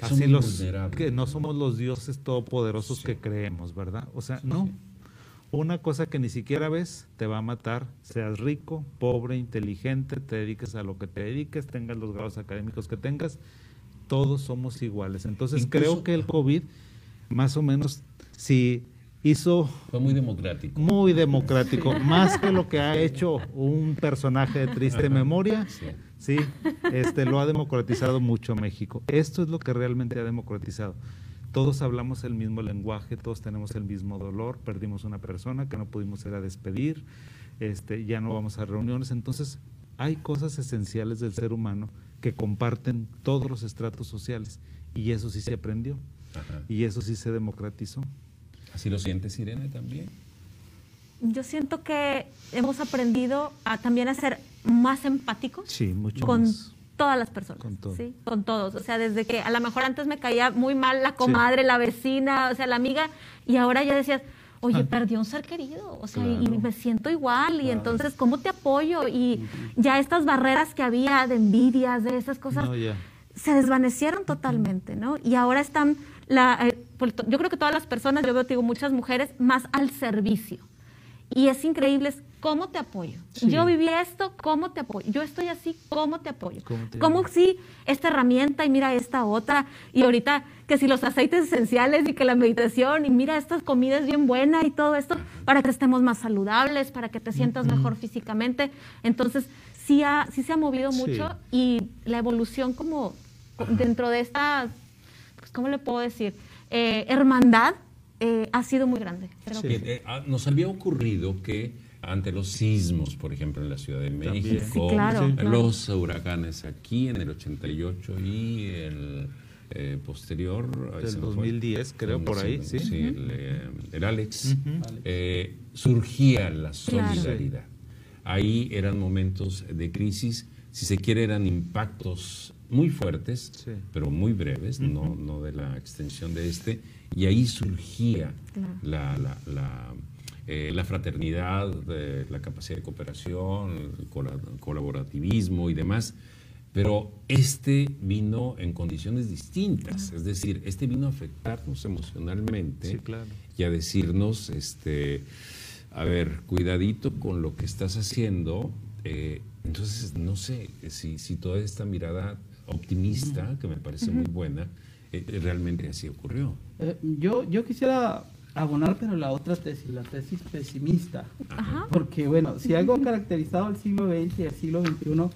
así los que no somos los dioses todopoderosos que creemos, ¿verdad? O sea, no. Una cosa que ni siquiera ves te va a matar, seas rico, pobre, inteligente, te dediques a lo que te dediques, tengas los grados académicos que tengas, todos somos iguales. Entonces creo que el COVID, más o menos, si hizo... Fue muy democrático. Muy democrático, [laughs] más que lo que ha hecho un personaje de triste memoria. Sí. este, lo ha democratizado mucho México. Esto es lo que realmente ha democratizado. Todos hablamos el mismo lenguaje, todos tenemos el mismo dolor, perdimos una persona que no pudimos ir a despedir, este, ya no vamos a reuniones. Entonces, hay cosas esenciales del ser humano que comparten todos los estratos sociales y eso sí se aprendió y eso sí se democratizó. ¿Así lo sientes, Irene, también? Yo siento que hemos aprendido a también a ser más empáticos sí, mucho con más. todas las personas. Con, ¿sí? con todos. O sea, desde que a lo mejor antes me caía muy mal la comadre, la vecina, o sea, la amiga, y ahora ya decías, oye, ah. perdió un ser querido, o sea, y me siento igual, y entonces, ¿cómo te apoyo? Y ya estas barreras que había de envidias, de esas cosas, se desvanecieron totalmente, ¿no? Y ahora están la, eh, yo creo que todas las personas, yo veo, digo, muchas mujeres más al servicio. Y es increíble cómo te apoyo. Yo viví esto, ¿cómo te apoyo? Yo estoy así, ¿cómo te apoyo? ¿Cómo, si esta herramienta y mira esta otra? Y ahorita que si los aceites esenciales y que la meditación y mira esta comida es bien buena y todo esto para que estemos más saludables, para que te sientas mejor físicamente. Entonces, sí, ha, sí se ha movido mucho y la evolución como dentro de esta pues, ¿cómo le puedo decir? Eh, hermandad eh, ha sido muy grande. Eh, ah, nos había ocurrido que ante los sismos, por ejemplo, en la Ciudad de México, los huracanes aquí en el 88 y el posterior... Del 2010, creo, por ahí, sí. el, Alex, surgía la solidaridad. Ahí eran momentos de crisis, si se quiere, eran impactos muy fuertes, pero muy breves, no, no de la extensión de este, y ahí surgía la, eh, la fraternidad, la capacidad de cooperación, el colaborativismo y demás. Pero este vino en condiciones distintas, es decir, este vino a afectarnos emocionalmente y a decirnos, este, a ver, cuidadito con lo que estás haciendo. Eh, entonces, no sé si, si toda esta mirada optimista, que me parece muy buena, eh, realmente así ocurrió. Eh, yo, yo quisiera abonar, pero la otra tesis, la tesis pesimista. Porque, bueno, si algo ha caracterizado el siglo XX y el siglo XXI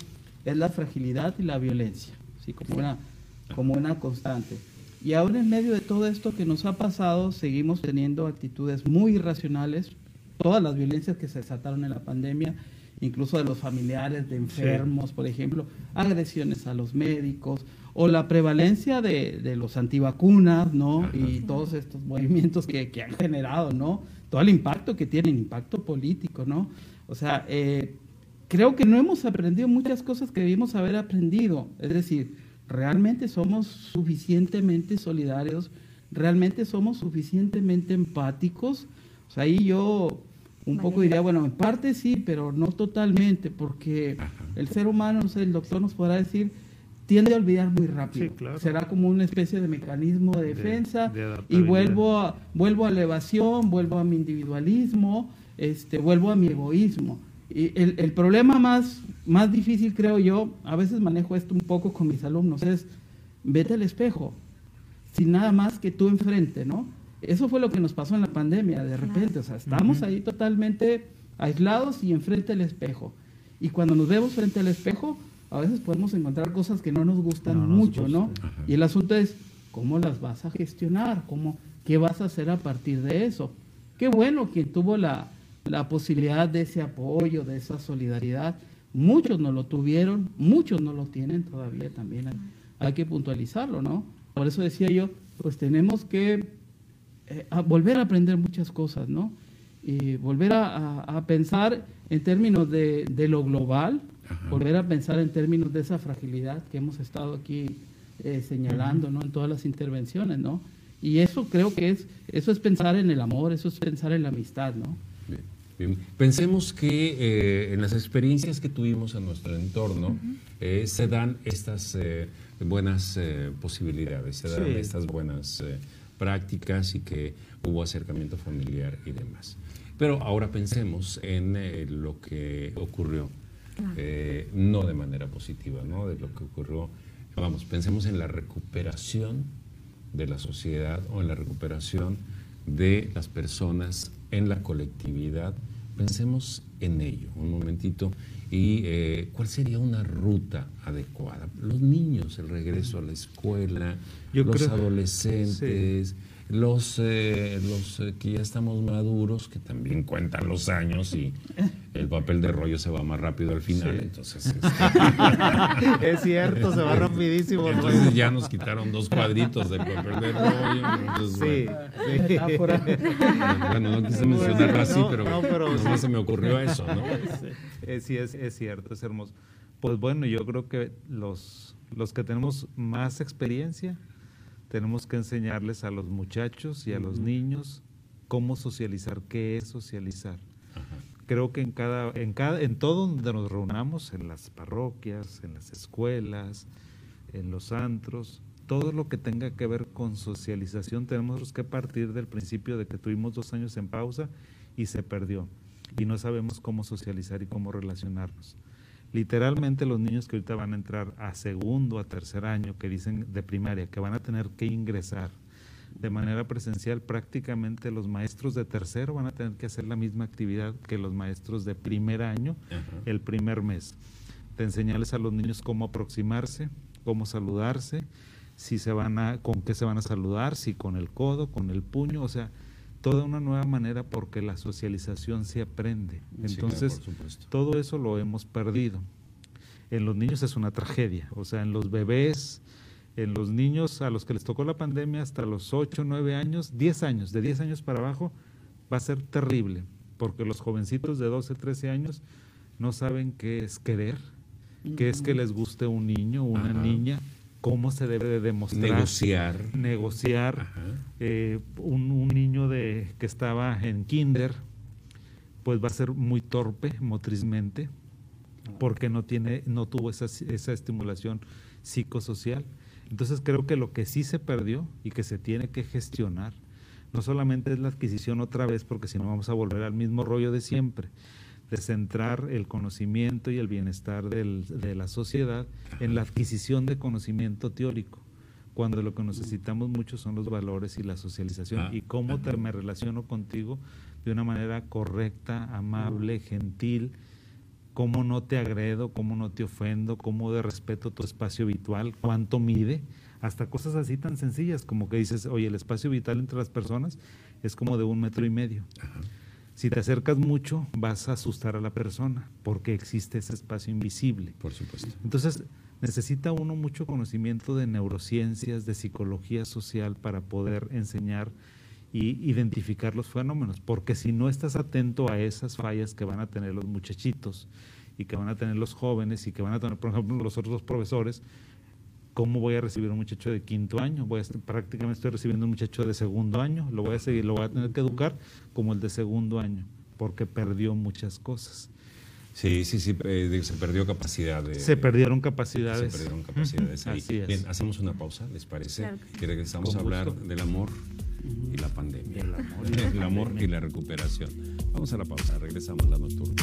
es la fragilidad y la violencia, ¿sí? como, una, como una constante. Y aún en medio de todo esto que nos ha pasado, seguimos teniendo actitudes muy irracionales, todas las violencias que se desataron en la pandemia, incluso de los familiares de enfermos, por ejemplo, agresiones a los médicos, o la prevalencia de, de los antivacunas, ¿no? Y todos estos movimientos que, que, han generado, ¿no? Todo el impacto que tienen, impacto político, ¿no? O sea, eh, creo que no hemos aprendido muchas cosas que debimos haber aprendido. Es decir, realmente somos suficientemente solidarios, realmente somos suficientemente empáticos. O sea, ahí yo un poco diría, bueno, en parte sí, pero no totalmente, porque el ser humano, no sé, el doctor nos podrá decir, tiende a olvidar muy rápido. Será como una especie de mecanismo de defensa y vuelvo a, vuelvo a la evasión, vuelvo a mi individualismo, este, vuelvo a mi egoísmo. Y el, el, problema más, más difícil, creo yo, a veces manejo esto un poco con mis alumnos, es vete al espejo, sin nada más que tú enfrente, ¿no? Eso fue lo que nos pasó en la pandemia, de repente, o sea, estamos ahí totalmente aislados y enfrente al espejo. Y cuando nos vemos frente al espejo, a veces podemos encontrar cosas que no nos gustan mucho, ¿no? Y el asunto es, ¿cómo las vas a gestionar? ¿Cómo, ¿Qué vas a hacer a partir de eso? Qué bueno que tuvo la, la posibilidad de ese apoyo, de esa solidaridad. Muchos no lo tuvieron, muchos no lo tienen todavía también. Hay, que puntualizarlo, ¿no? Por eso decía yo, pues tenemos que eh, volver a aprender muchas cosas, ¿no? Y volver a, pensar en términos de, de lo global, volver a pensar en términos de esa fragilidad que hemos estado aquí eh, señalando, ¿no? En todas las intervenciones, ¿no? Y eso creo que es, eso es pensar en el amor, eso es pensar en la amistad, ¿no? Bien. Pensemos que eh, en las experiencias que tuvimos en nuestro entorno eh, se dan estas buenas posibilidades, se dan estas buenas prácticas y que hubo acercamiento familiar y demás. Pero ahora pensemos en lo que ocurrió eh, no de manera positiva, ¿no? De lo que ocurrió. Vamos, pensemos en la recuperación de la sociedad o en la recuperación de las personas en la colectividad. Pensemos en ello un momentito y eh, cuál sería una ruta adecuada. Los niños, el regreso a la escuela, los adolescentes los, eh, los eh, que ya estamos maduros, que también cuentan los años y el papel de rollo se va más rápido al final. Entonces, este, [laughs] es cierto, se va [laughs] rapidísimo. Entonces ya nos quitaron dos cuadritos del papel de rollo. sí, [laughs] bueno, no quise mencionarlo así, pero, no, se me ocurrió eso, ¿no? Sí, es, es cierto, es hermoso. Pues bueno, yo creo que los, los que tenemos más experiencia, tenemos que enseñarles a los muchachos y a los niños cómo socializar, qué es socializar. Creo que en cada, en cada, en todo donde nos reunamos, en las parroquias, en las escuelas, en los antros, todo lo que tenga que ver con socialización, tenemos que partir del principio de que tuvimos dos años en pausa y se perdió. Y no sabemos cómo socializar y cómo relacionarnos. Literalmente los niños que ahorita van a entrar a segundo, a tercer año, que dicen de primaria, que van a tener que ingresar de manera presencial, prácticamente los maestros de tercero van a tener que hacer la misma actividad que los maestros de primer año el primer mes. De enseñarles a los niños cómo aproximarse, cómo saludarse, si se van a, con qué se van a saludar, si con el codo, con el puño, o sea, toda una nueva manera porque la socialización se aprende. Entonces, todo eso lo hemos perdido. En los niños es una tragedia, o sea, en los bebés, en los niños a los que les tocó la pandemia hasta los 8, 9 años, 10 años, de 10 años para abajo, va a ser terrible, porque los jovencitos de 12, 13 años no saben qué es querer, qué es que les guste un niño, una niña, cómo se debe de demostrar. Negociar. Negociar. Eh, un, niño de, que estaba en kinder pues va a ser muy torpe motrizmente porque no tiene no tuvo esa, esa estimulación psicosocial. Entonces creo que lo que sí se perdió y que se tiene que gestionar no solamente es la adquisición otra vez, porque si no vamos a volver al mismo rollo de siempre, de centrar el conocimiento y el bienestar del, de la sociedad en la adquisición de conocimiento teórico, cuando lo que necesitamos mucho son los valores y la socialización Ah. y cómo te, me relaciono contigo de una manera correcta, amable, gentil, cómo no te agredo, cómo no te ofendo, cómo de respeto tu espacio vital, cuánto mide, hasta cosas así tan sencillas como que dices, oye, el espacio vital entre las personas es como de un metro y medio. Si te acercas mucho, vas a asustar a la persona porque existe ese espacio invisible. Por supuesto. Entonces, necesita uno mucho conocimiento de neurociencias, de psicología social para poder enseñar y identificar los fenómenos, porque si no estás atento a esas fallas que van a tener los muchachitos y que van a tener los jóvenes y que van a tener, por ejemplo, los otros profesores, ¿cómo voy a recibir un muchacho de quinto año? Voy a estar- prácticamente estoy recibiendo un muchacho de segundo año, lo voy a seguir, lo voy a tener que educar como el de segundo año, porque perdió muchas cosas. Sí, sí, sí, eh, se perdió capacidad de... Se perdieron Se capacidades. perdieron capacidades ahí. Así es. Bien, hacemos una pausa, ¿les parece? Claro que regresamos a hablar del amor y la pandemia. Del amor y la [laughs] El amor y la recuperación. Vamos a la pausa, regresamos a la nocturna.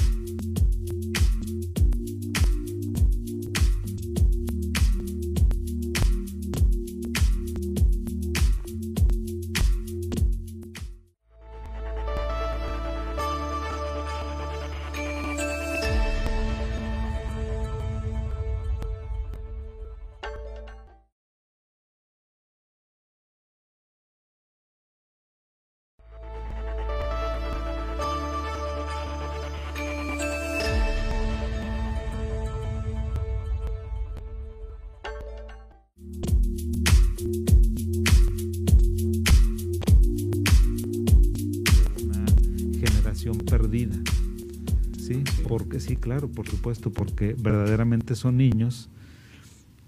Claro, por supuesto, porque verdaderamente son niños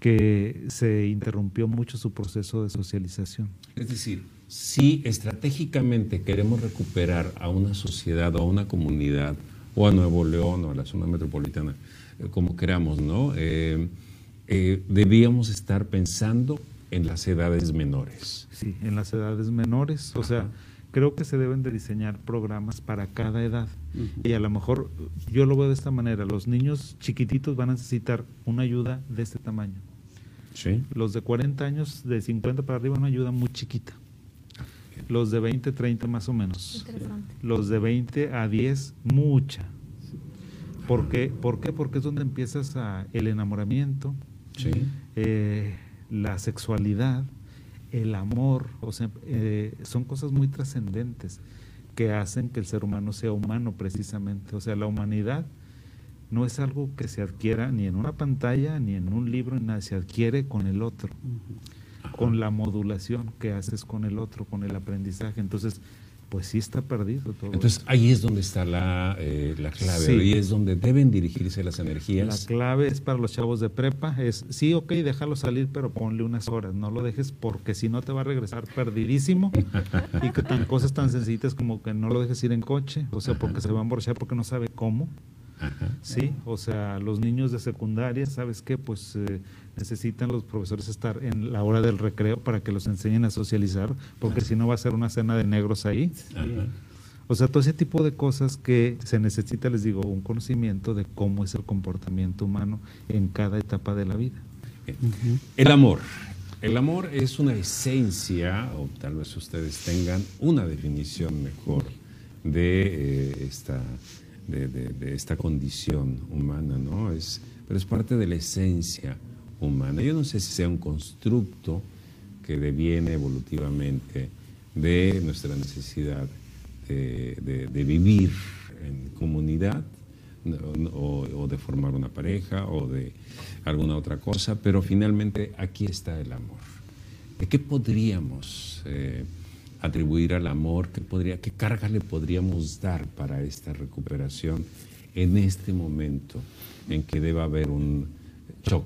que se interrumpió mucho su proceso de socialización. Es decir, si estratégicamente queremos recuperar a una sociedad o a una comunidad, o a Nuevo León o a la zona metropolitana, eh, como queramos, ¿no? Eh, eh, debíamos estar pensando en las edades menores. Sí, en las edades menores, o sea, creo que se deben de diseñar programas para cada edad. Y a lo mejor yo lo veo de esta manera, los niños chiquititos van a necesitar una ayuda de este tamaño. ¿Sí? Los de 40 años, de 50 para arriba, una ayuda muy chiquita. Los de 20, 30 más o menos. Interesante. Los de 20 a 10, mucha. ¿Por qué? ¿Por qué? Porque es donde empiezas a, el enamoramiento, Sí. eh, la sexualidad, el amor, o sea, eh, son cosas muy trascendentes que hacen que el ser humano sea humano precisamente. O sea, la humanidad no es algo que se adquiera ni en una pantalla, ni en un libro, ni nada, se adquiere con el otro, con la modulación que haces con el otro, con el aprendizaje. Entonces, pues sí está perdido todo. Entonces ahí es donde está la, eh, la clave, Sí. ahí es donde deben dirigirse las La energías. clave es para los chavos de prepa, es sí, ok, déjalo salir, pero ponle unas horas, no lo dejes porque si no te va a regresar perdidísimo [laughs] y que tan cosas tan sencillitas como que no lo dejes ir en coche, o sea, porque se va a emborrachar porque no sabe cómo, Ajá. sí, o sea, los niños de secundaria, ¿sabes qué? Pues eh, necesitan los profesores estar en la hora del recreo para que los enseñen a socializar, porque si no va a ser una cena de negros ahí. Ajá. O sea, todo ese tipo de cosas que se necesita, les digo, un conocimiento de cómo es el comportamiento humano en cada etapa de la vida. El amor. El amor es una esencia, o tal vez ustedes tengan una definición mejor de, eh, esta, de, de- de esta condición humana, ¿no? Es, pero es parte de la esencia humana. Yo no sé si sea un constructo que deviene evolutivamente de nuestra necesidad de, vivir en comunidad, o, de formar una pareja o de alguna otra cosa, pero finalmente aquí está el amor. ¿De qué podríamos eh, atribuir al amor? ¿Qué, podría, ¿Qué carga le podríamos dar para esta recuperación en este momento en que deba haber un shock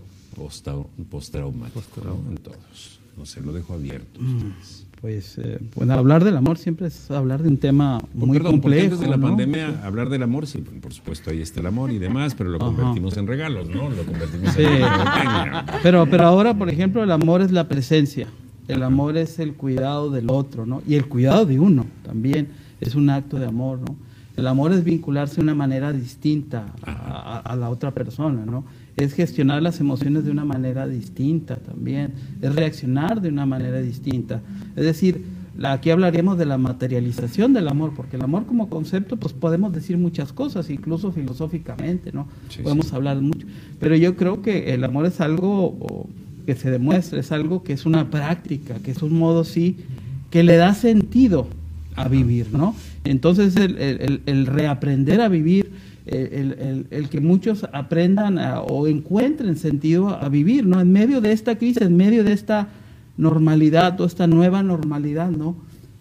postraumático ¿no? en todos? No sé, lo dejo abierto. ustedes. Pues, eh, pues hablar del amor siempre es hablar de un tema muy perdón, complejo. antes de la ¿no? pandemia, hablar del amor, sí, por supuesto, ahí está el amor y demás, pero lo Ajá. convertimos en regalos, ¿no? Lo convertimos Sí. en mercadotecnia. Pero, pero ahora, por ejemplo, el amor es la presencia, el amor es el cuidado del otro, ¿no? Y el cuidado de uno también es un acto de amor, ¿no? El amor es vincularse de una manera distinta a, a- a la otra persona, ¿no? Es gestionar las emociones de una manera distinta también, es reaccionar de una manera distinta. Es decir, aquí hablaríamos de la materialización del amor, porque el amor como concepto, pues podemos decir muchas cosas, incluso filosóficamente, ¿no? Sí, podemos sí. hablar mucho. Pero yo creo que el amor es algo que se demuestra, es algo que es una práctica, que es un modo sí, que le da sentido a vivir, ¿no? Entonces el- el reaprender a vivir, el, el- el que muchos aprendan a- o encuentren sentido a vivir, ¿no? En medio de esta crisis, en medio de esta normalidad o esta nueva normalidad, ¿no?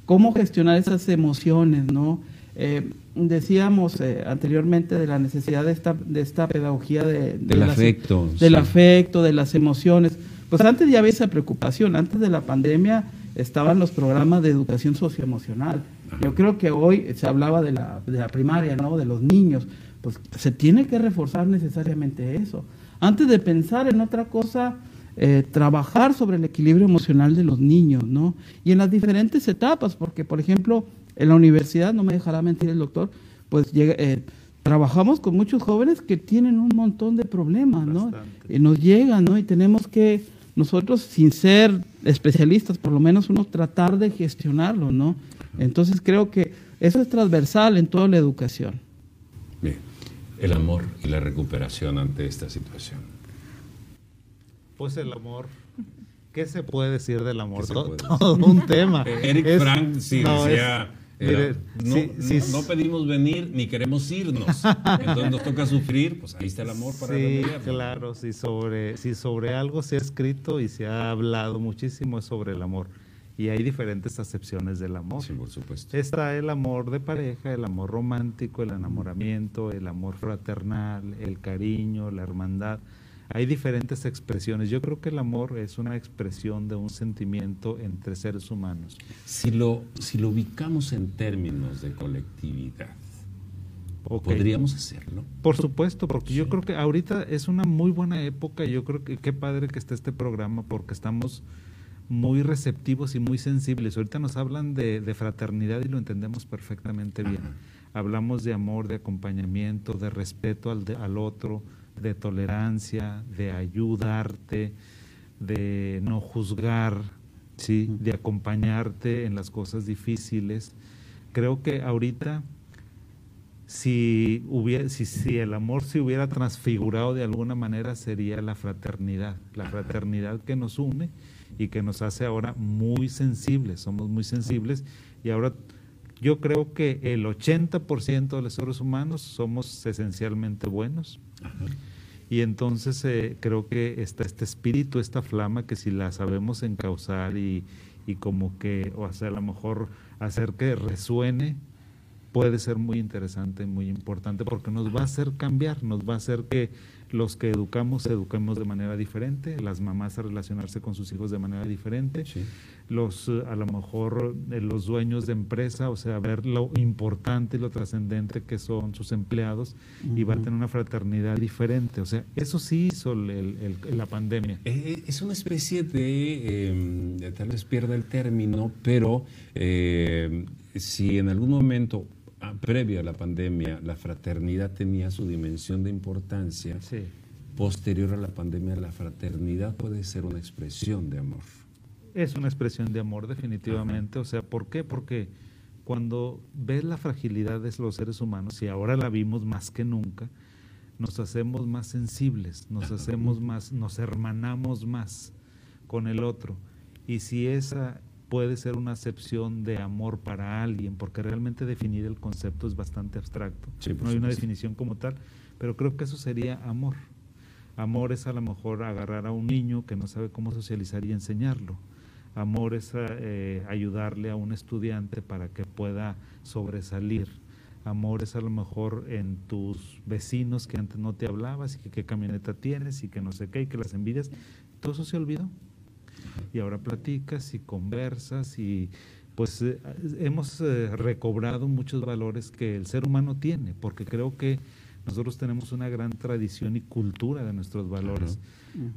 Cómo gestionar esas emociones, ¿no? Eh, decíamos eh, anteriormente de la necesidad de esta, de esta pedagogía de, de Del las- afecto, del sí. afecto, de las emociones. Pues antes ya había esa preocupación, antes de la pandemia estaban los programas de educación socioemocional. Yo creo que hoy se hablaba de la, de la primaria, ¿no? De los niños. Pues se tiene que reforzar necesariamente eso. Antes de pensar en otra cosa, eh, trabajar sobre el equilibrio emocional de los niños, ¿no? Y en las diferentes etapas, porque por ejemplo, en la universidad, no me dejará mentir el doctor, pues llega, eh, trabajamos con muchos jóvenes que tienen un montón de problemas, ¿no? Y nos llegan, ¿no? Y tenemos que nosotros, sin ser especialistas, por lo menos uno tratar de gestionarlo, ¿no? Entonces creo que eso es transversal en toda la educación. El amor y la recuperación ante esta situación. Pues el amor. ¿Qué se puede decir del amor? ¿Qué se To- puede Todo, un tema. [laughs] Eric Es- Frank sí no, decía, es- era, mire, no, sí, no- sí, no pedimos venir ni queremos irnos. [laughs] Entonces nos toca sufrir, pues ahí está el amor para Sí, claro, sí sobre, si sobre algo se ha escrito y se ha hablado muchísimo es sobre el amor. Y hay diferentes acepciones del amor. Sí, por supuesto. Está el amor de pareja, el amor romántico, el enamoramiento, el amor fraternal, el cariño, la hermandad. Hay diferentes expresiones. Yo creo que el amor es una expresión de un sentimiento entre seres humanos. Si lo, si lo ubicamos en términos de colectividad, podríamos hacerlo. Por supuesto, porque yo creo que ahorita es una muy buena época y yo creo que qué padre que esté este programa porque estamos muy receptivos y muy sensibles. Ahorita nos hablan de, de fraternidad y lo entendemos perfectamente bien. Hablamos de amor, de acompañamiento, de respeto al, de- al otro, de tolerancia, de ayudarte, de no juzgar, ¿sí? de acompañarte en las cosas difíciles. Creo que ahorita si, hubiera, si, si el amor se hubiera transfigurado de alguna manera sería la fraternidad, la fraternidad que nos une y que nos hace ahora muy sensibles, somos muy sensibles. Y ahora yo creo que el 80% de los seres humanos somos esencialmente buenos. Y entonces eh, creo que está este espíritu, esta flama que si la sabemos encauzar y, y como que, o sea, a lo mejor hacer que resuene, puede ser muy interesante, muy importante, porque nos va a hacer cambiar, nos va a hacer que los que educamos, eduquemos de manera diferente, las mamás a relacionarse con sus hijos de manera diferente, Sí. los eh, a lo mejor eh, los dueños de empresa, o sea, ver lo importante y lo trascendente que son sus empleados y va a tener una fraternidad diferente, o sea, eso sí hizo el- el- el- la pandemia. Eh, Es una especie de, eh, tal vez pierda el término, pero eh, si en algún momento previo a la pandemia la fraternidad tenía su dimensión de importancia, Sí. posterior a la pandemia la fraternidad puede ser una expresión de amor. Es una expresión de amor definitivamente, o sea, ¿por qué? Porque cuando ves la fragilidad de los seres humanos, y ahora la vimos más que nunca, nos hacemos más sensibles, nos hacemos más, nos hermanamos más con el otro. Y si esa puede ser una acepción de amor para alguien, porque realmente definir el concepto es bastante abstracto, Sí, no hay una definición como tal, pero creo que eso sería amor. Amor es a lo mejor agarrar a un niño que no sabe cómo socializar y enseñarlo. Amor es eh, ayudarle a un estudiante para que pueda sobresalir. Amor es a lo mejor en tus vecinos que antes no te hablabas y que qué camioneta tienes y que no sé qué y que las envidias. Todo eso se olvidó. Y ahora platicas y conversas y pues eh, hemos eh, recobrado muchos valores que el ser humano tiene, porque creo que nosotros tenemos una gran tradición y cultura de nuestros valores.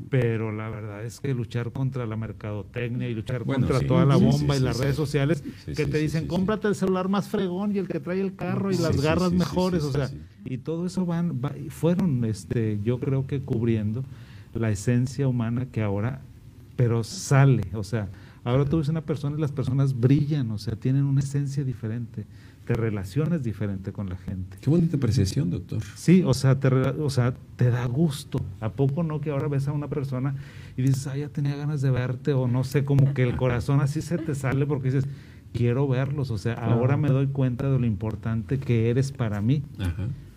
Pero la verdad es que luchar contra la mercadotecnia y luchar contra toda la bomba y las redes sociales que te dicen cómprate el celular más fregón y el que trae el carro y las garras mejores, o sea, y todo eso van, fueron, este, yo creo que cubriendo la esencia humana que ahora, pero sale, o sea, ahora tú ves una persona y las personas brillan, o sea, tienen una esencia diferente te relaciones diferente con la gente. Qué bonita apreciación, doctor. Sí, o sea, te, o sea, te da gusto. ¿A poco no que ahora ves a una persona y dices, ah, ya tenía ganas de verte o no sé, como que el corazón así se te sale porque dices, quiero verlos, o sea, ahora me doy cuenta de lo importante que eres para mí.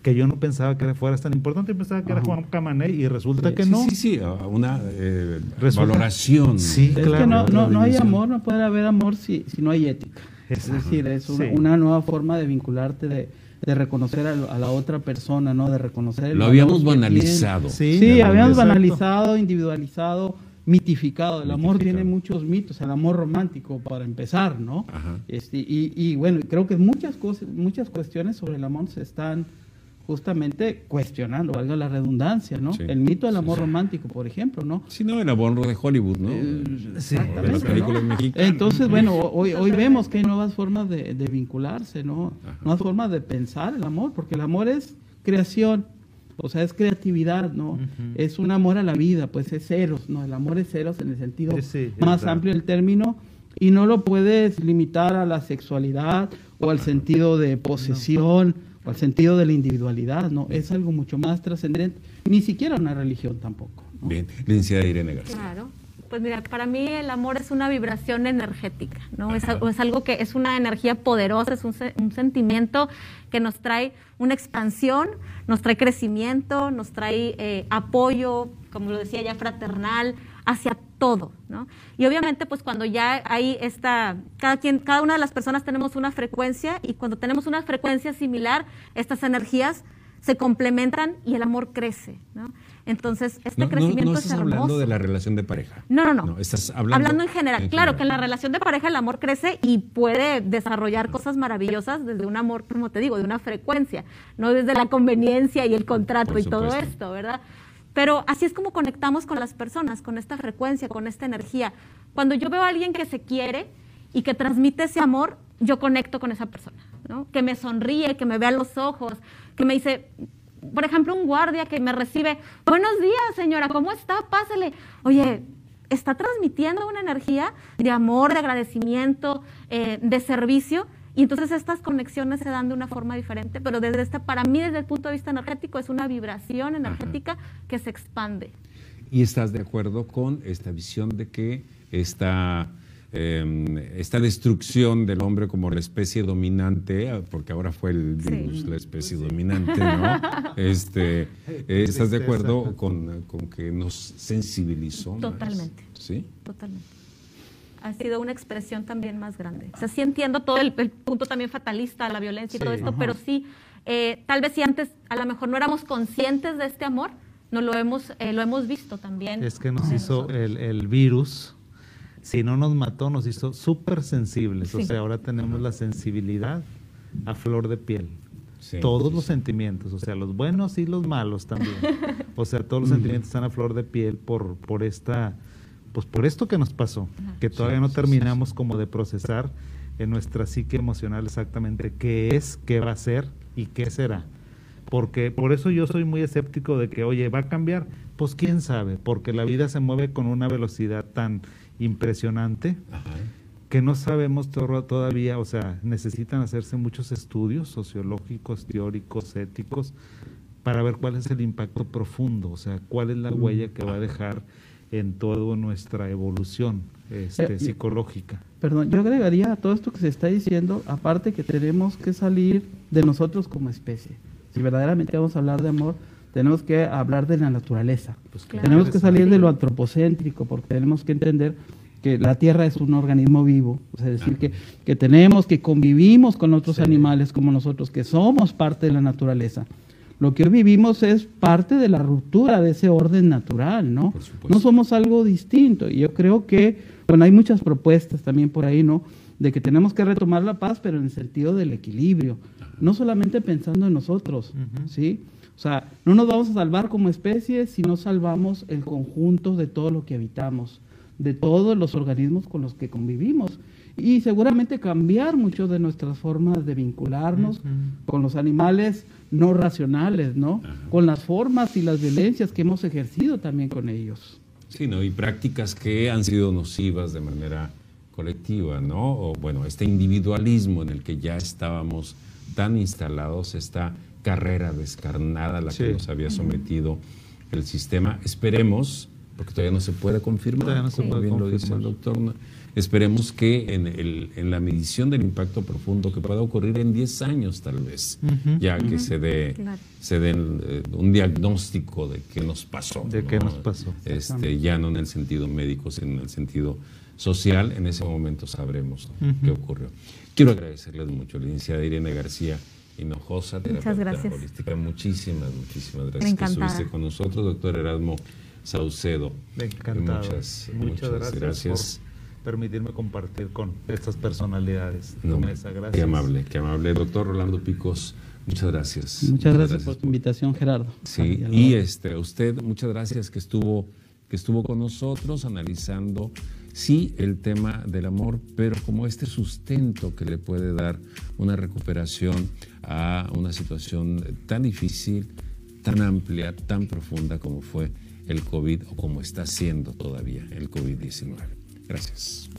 Que yo no pensaba que fueras tan importante, pensaba que era Juan Camané y resulta que no. Sí, sí, una eh, valoración. Sí, es que no, no, no hay amor, no puede haber amor si, si no hay ética. Es decir, es una, nueva forma de vincularte, de, reconocer a, la otra persona, ¿no? De reconocer Lo habíamos banalizado. Sí, habíamos banalizado, individualizado, mitificado. El amor tiene muchos mitos, el amor romántico para empezar, ¿no? Este, y, y bueno, creo que muchas cosas, muchas cuestiones sobre el amor se están justamente cuestionando, valga la redundancia, ¿no? el mito del amor romántico, por ejemplo, ¿no? Sí, no, el amor de Hollywood, ¿no? Eh, sí, de las películas mexicanas. Entonces, bueno, hoy, hoy vemos que hay nuevas formas de, vincularse, ¿no? Nuevas formas de pensar el amor, porque el amor es creación, o sea, es creatividad, ¿no? Es un amor a la vida, pues es ceros, ¿no? El amor es ceros en el sentido más amplio del término y no lo puedes limitar a la sexualidad o al sentido de posesión al sentido de la individualidad, ¿no? Es algo mucho más trascendente, ni siquiera una religión tampoco. Bien, licenciada Irene García. Claro. Pues mira, para mí el amor es una vibración energética, ¿no? Es, es, algo que es una energía poderosa, es un, un, sentimiento que nos trae una expansión, nos trae crecimiento, nos trae eh, apoyo, como lo decía ya, fraternal, hacia todo, ¿no? Y obviamente, pues cuando ya hay esta, cada quien, cada una de las personas tenemos una frecuencia y cuando tenemos una frecuencia similar, estas energías se complementan y el amor crece, ¿no? Entonces, este crecimiento no, no estás hablando de la relación de pareja. No, no, no. estás hablando, hablando en general. claro que en la relación de pareja el amor crece y puede desarrollar cosas maravillosas desde un amor, como te digo, de una frecuencia, no desde la conveniencia y el contrato y todo esto, ¿verdad? Pero así es como conectamos con las personas, con esta frecuencia, con esta energía. Cuando yo veo a alguien que se quiere y que transmite ese amor, yo conecto con esa persona, ¿no? Que me sonríe, que me vea los ojos, que me dice, por ejemplo, un guardia que me recibe, buenos días, señora, ¿cómo está? Pásale. Oye, está transmitiendo una energía de amor, de agradecimiento, eh, de servicio y entonces estas conexiones se dan de una forma diferente, pero desde este, para mí desde el punto de vista energético es una vibración energética que se expande. ¿Y estás de acuerdo con esta visión de que esta, em, esta destrucción del hombre como la especie dominante, porque ahora fue el virus la especie dominante, ¿no? [laughs] Este, eh, ¿Estás de acuerdo con, con, que nos sensibilizó? Totalmente. ¿Sí? Totalmente ha sido una expresión también más grande. O sea, sí entiendo todo el, punto también fatalista, la violencia y todo esto, pero sí, eh, tal vez si antes a lo mejor no éramos conscientes de este amor, no lo hemos, eh, lo hemos visto también. Es que nos hizo el, virus, si no nos mató, nos hizo súper sensibles. O sea, ahora tenemos la sensibilidad a flor de piel. Todos los sentimientos, o sea, los buenos y los malos también. [laughs] O sea, todos los sentimientos están a flor de piel por, por esta pues por esto que nos pasó, que todavía no terminamos como de procesar en nuestra psique emocional exactamente qué es, qué va a ser y qué será. Porque por eso yo soy muy escéptico de que, oye, ¿va a cambiar? Pues quién sabe, porque la vida se mueve con una velocidad tan impresionante que no sabemos todavía, o sea, necesitan hacerse muchos estudios sociológicos, teóricos, éticos, para ver cuál es el impacto profundo, o sea, cuál es la huella que va a dejar en toda nuestra evolución este, eh, psicológica. Perdón, yo agregaría a todo esto que se está diciendo, aparte que tenemos que salir de nosotros como especie. Si verdaderamente vamos a hablar de amor, tenemos que hablar de la naturaleza. Pues tenemos que salir de lo antropocéntrico, porque tenemos que entender que la Tierra es un organismo vivo, es decir, que, que tenemos, que convivimos con otros animales como nosotros, que somos parte de la naturaleza. Lo que hoy vivimos es parte de la ruptura de ese orden natural, ¿no? No somos algo distinto. Y yo creo que, bueno, hay muchas propuestas también por ahí, ¿no? De que tenemos que retomar la paz, pero en el sentido del equilibrio. No solamente pensando en nosotros, ¿sí? O sea, no nos vamos a salvar como especie si no salvamos el conjunto de todo lo que habitamos, de todos los organismos con los que convivimos. Y seguramente cambiar mucho de nuestras formas de vincularnos con los animales no racionales, ¿no? Con las formas y las violencias que hemos ejercido también con ellos. Sí, ¿no? Y prácticas que han sido nocivas de manera colectiva, ¿no? O bueno, este individualismo en el que ya estábamos tan instalados, está carrera descarnada a la que nos había sometido el sistema. Esperemos, porque todavía no se puede confirmar, como bien lo dice el doctor, esperemos que en, el, en, la medición del impacto profundo que pueda ocurrir en 10 años tal vez, ya que se dé se dé eh, un diagnóstico de qué nos pasó. De qué nos pasó. Este, ya no en el sentido médico, sino en el sentido social, en ese momento sabremos qué ocurrió. Quiero agradecerles mucho, licenciada Irene García Hinojosa, Muchas gracias. holística. Muchísimas, muchísimas gracias que estuviste con nosotros, doctor Erasmo Saucedo. Encantado. Muchas, muchas, gracias, por permitirme compartir con estas personalidades. No, gracias. Qué amable, qué amable. Doctor Rolando Picos, muchas gracias. Muchas, gracias, por tu invitación, Gerardo. Sí, y este, usted, muchas gracias que estuvo, que estuvo con nosotros analizando sí el tema del amor, pero como este sustento que le puede dar una recuperación a una situación tan difícil, tan amplia, tan profunda como fue el COVID o como está siendo todavía el COVID-19. Gracias.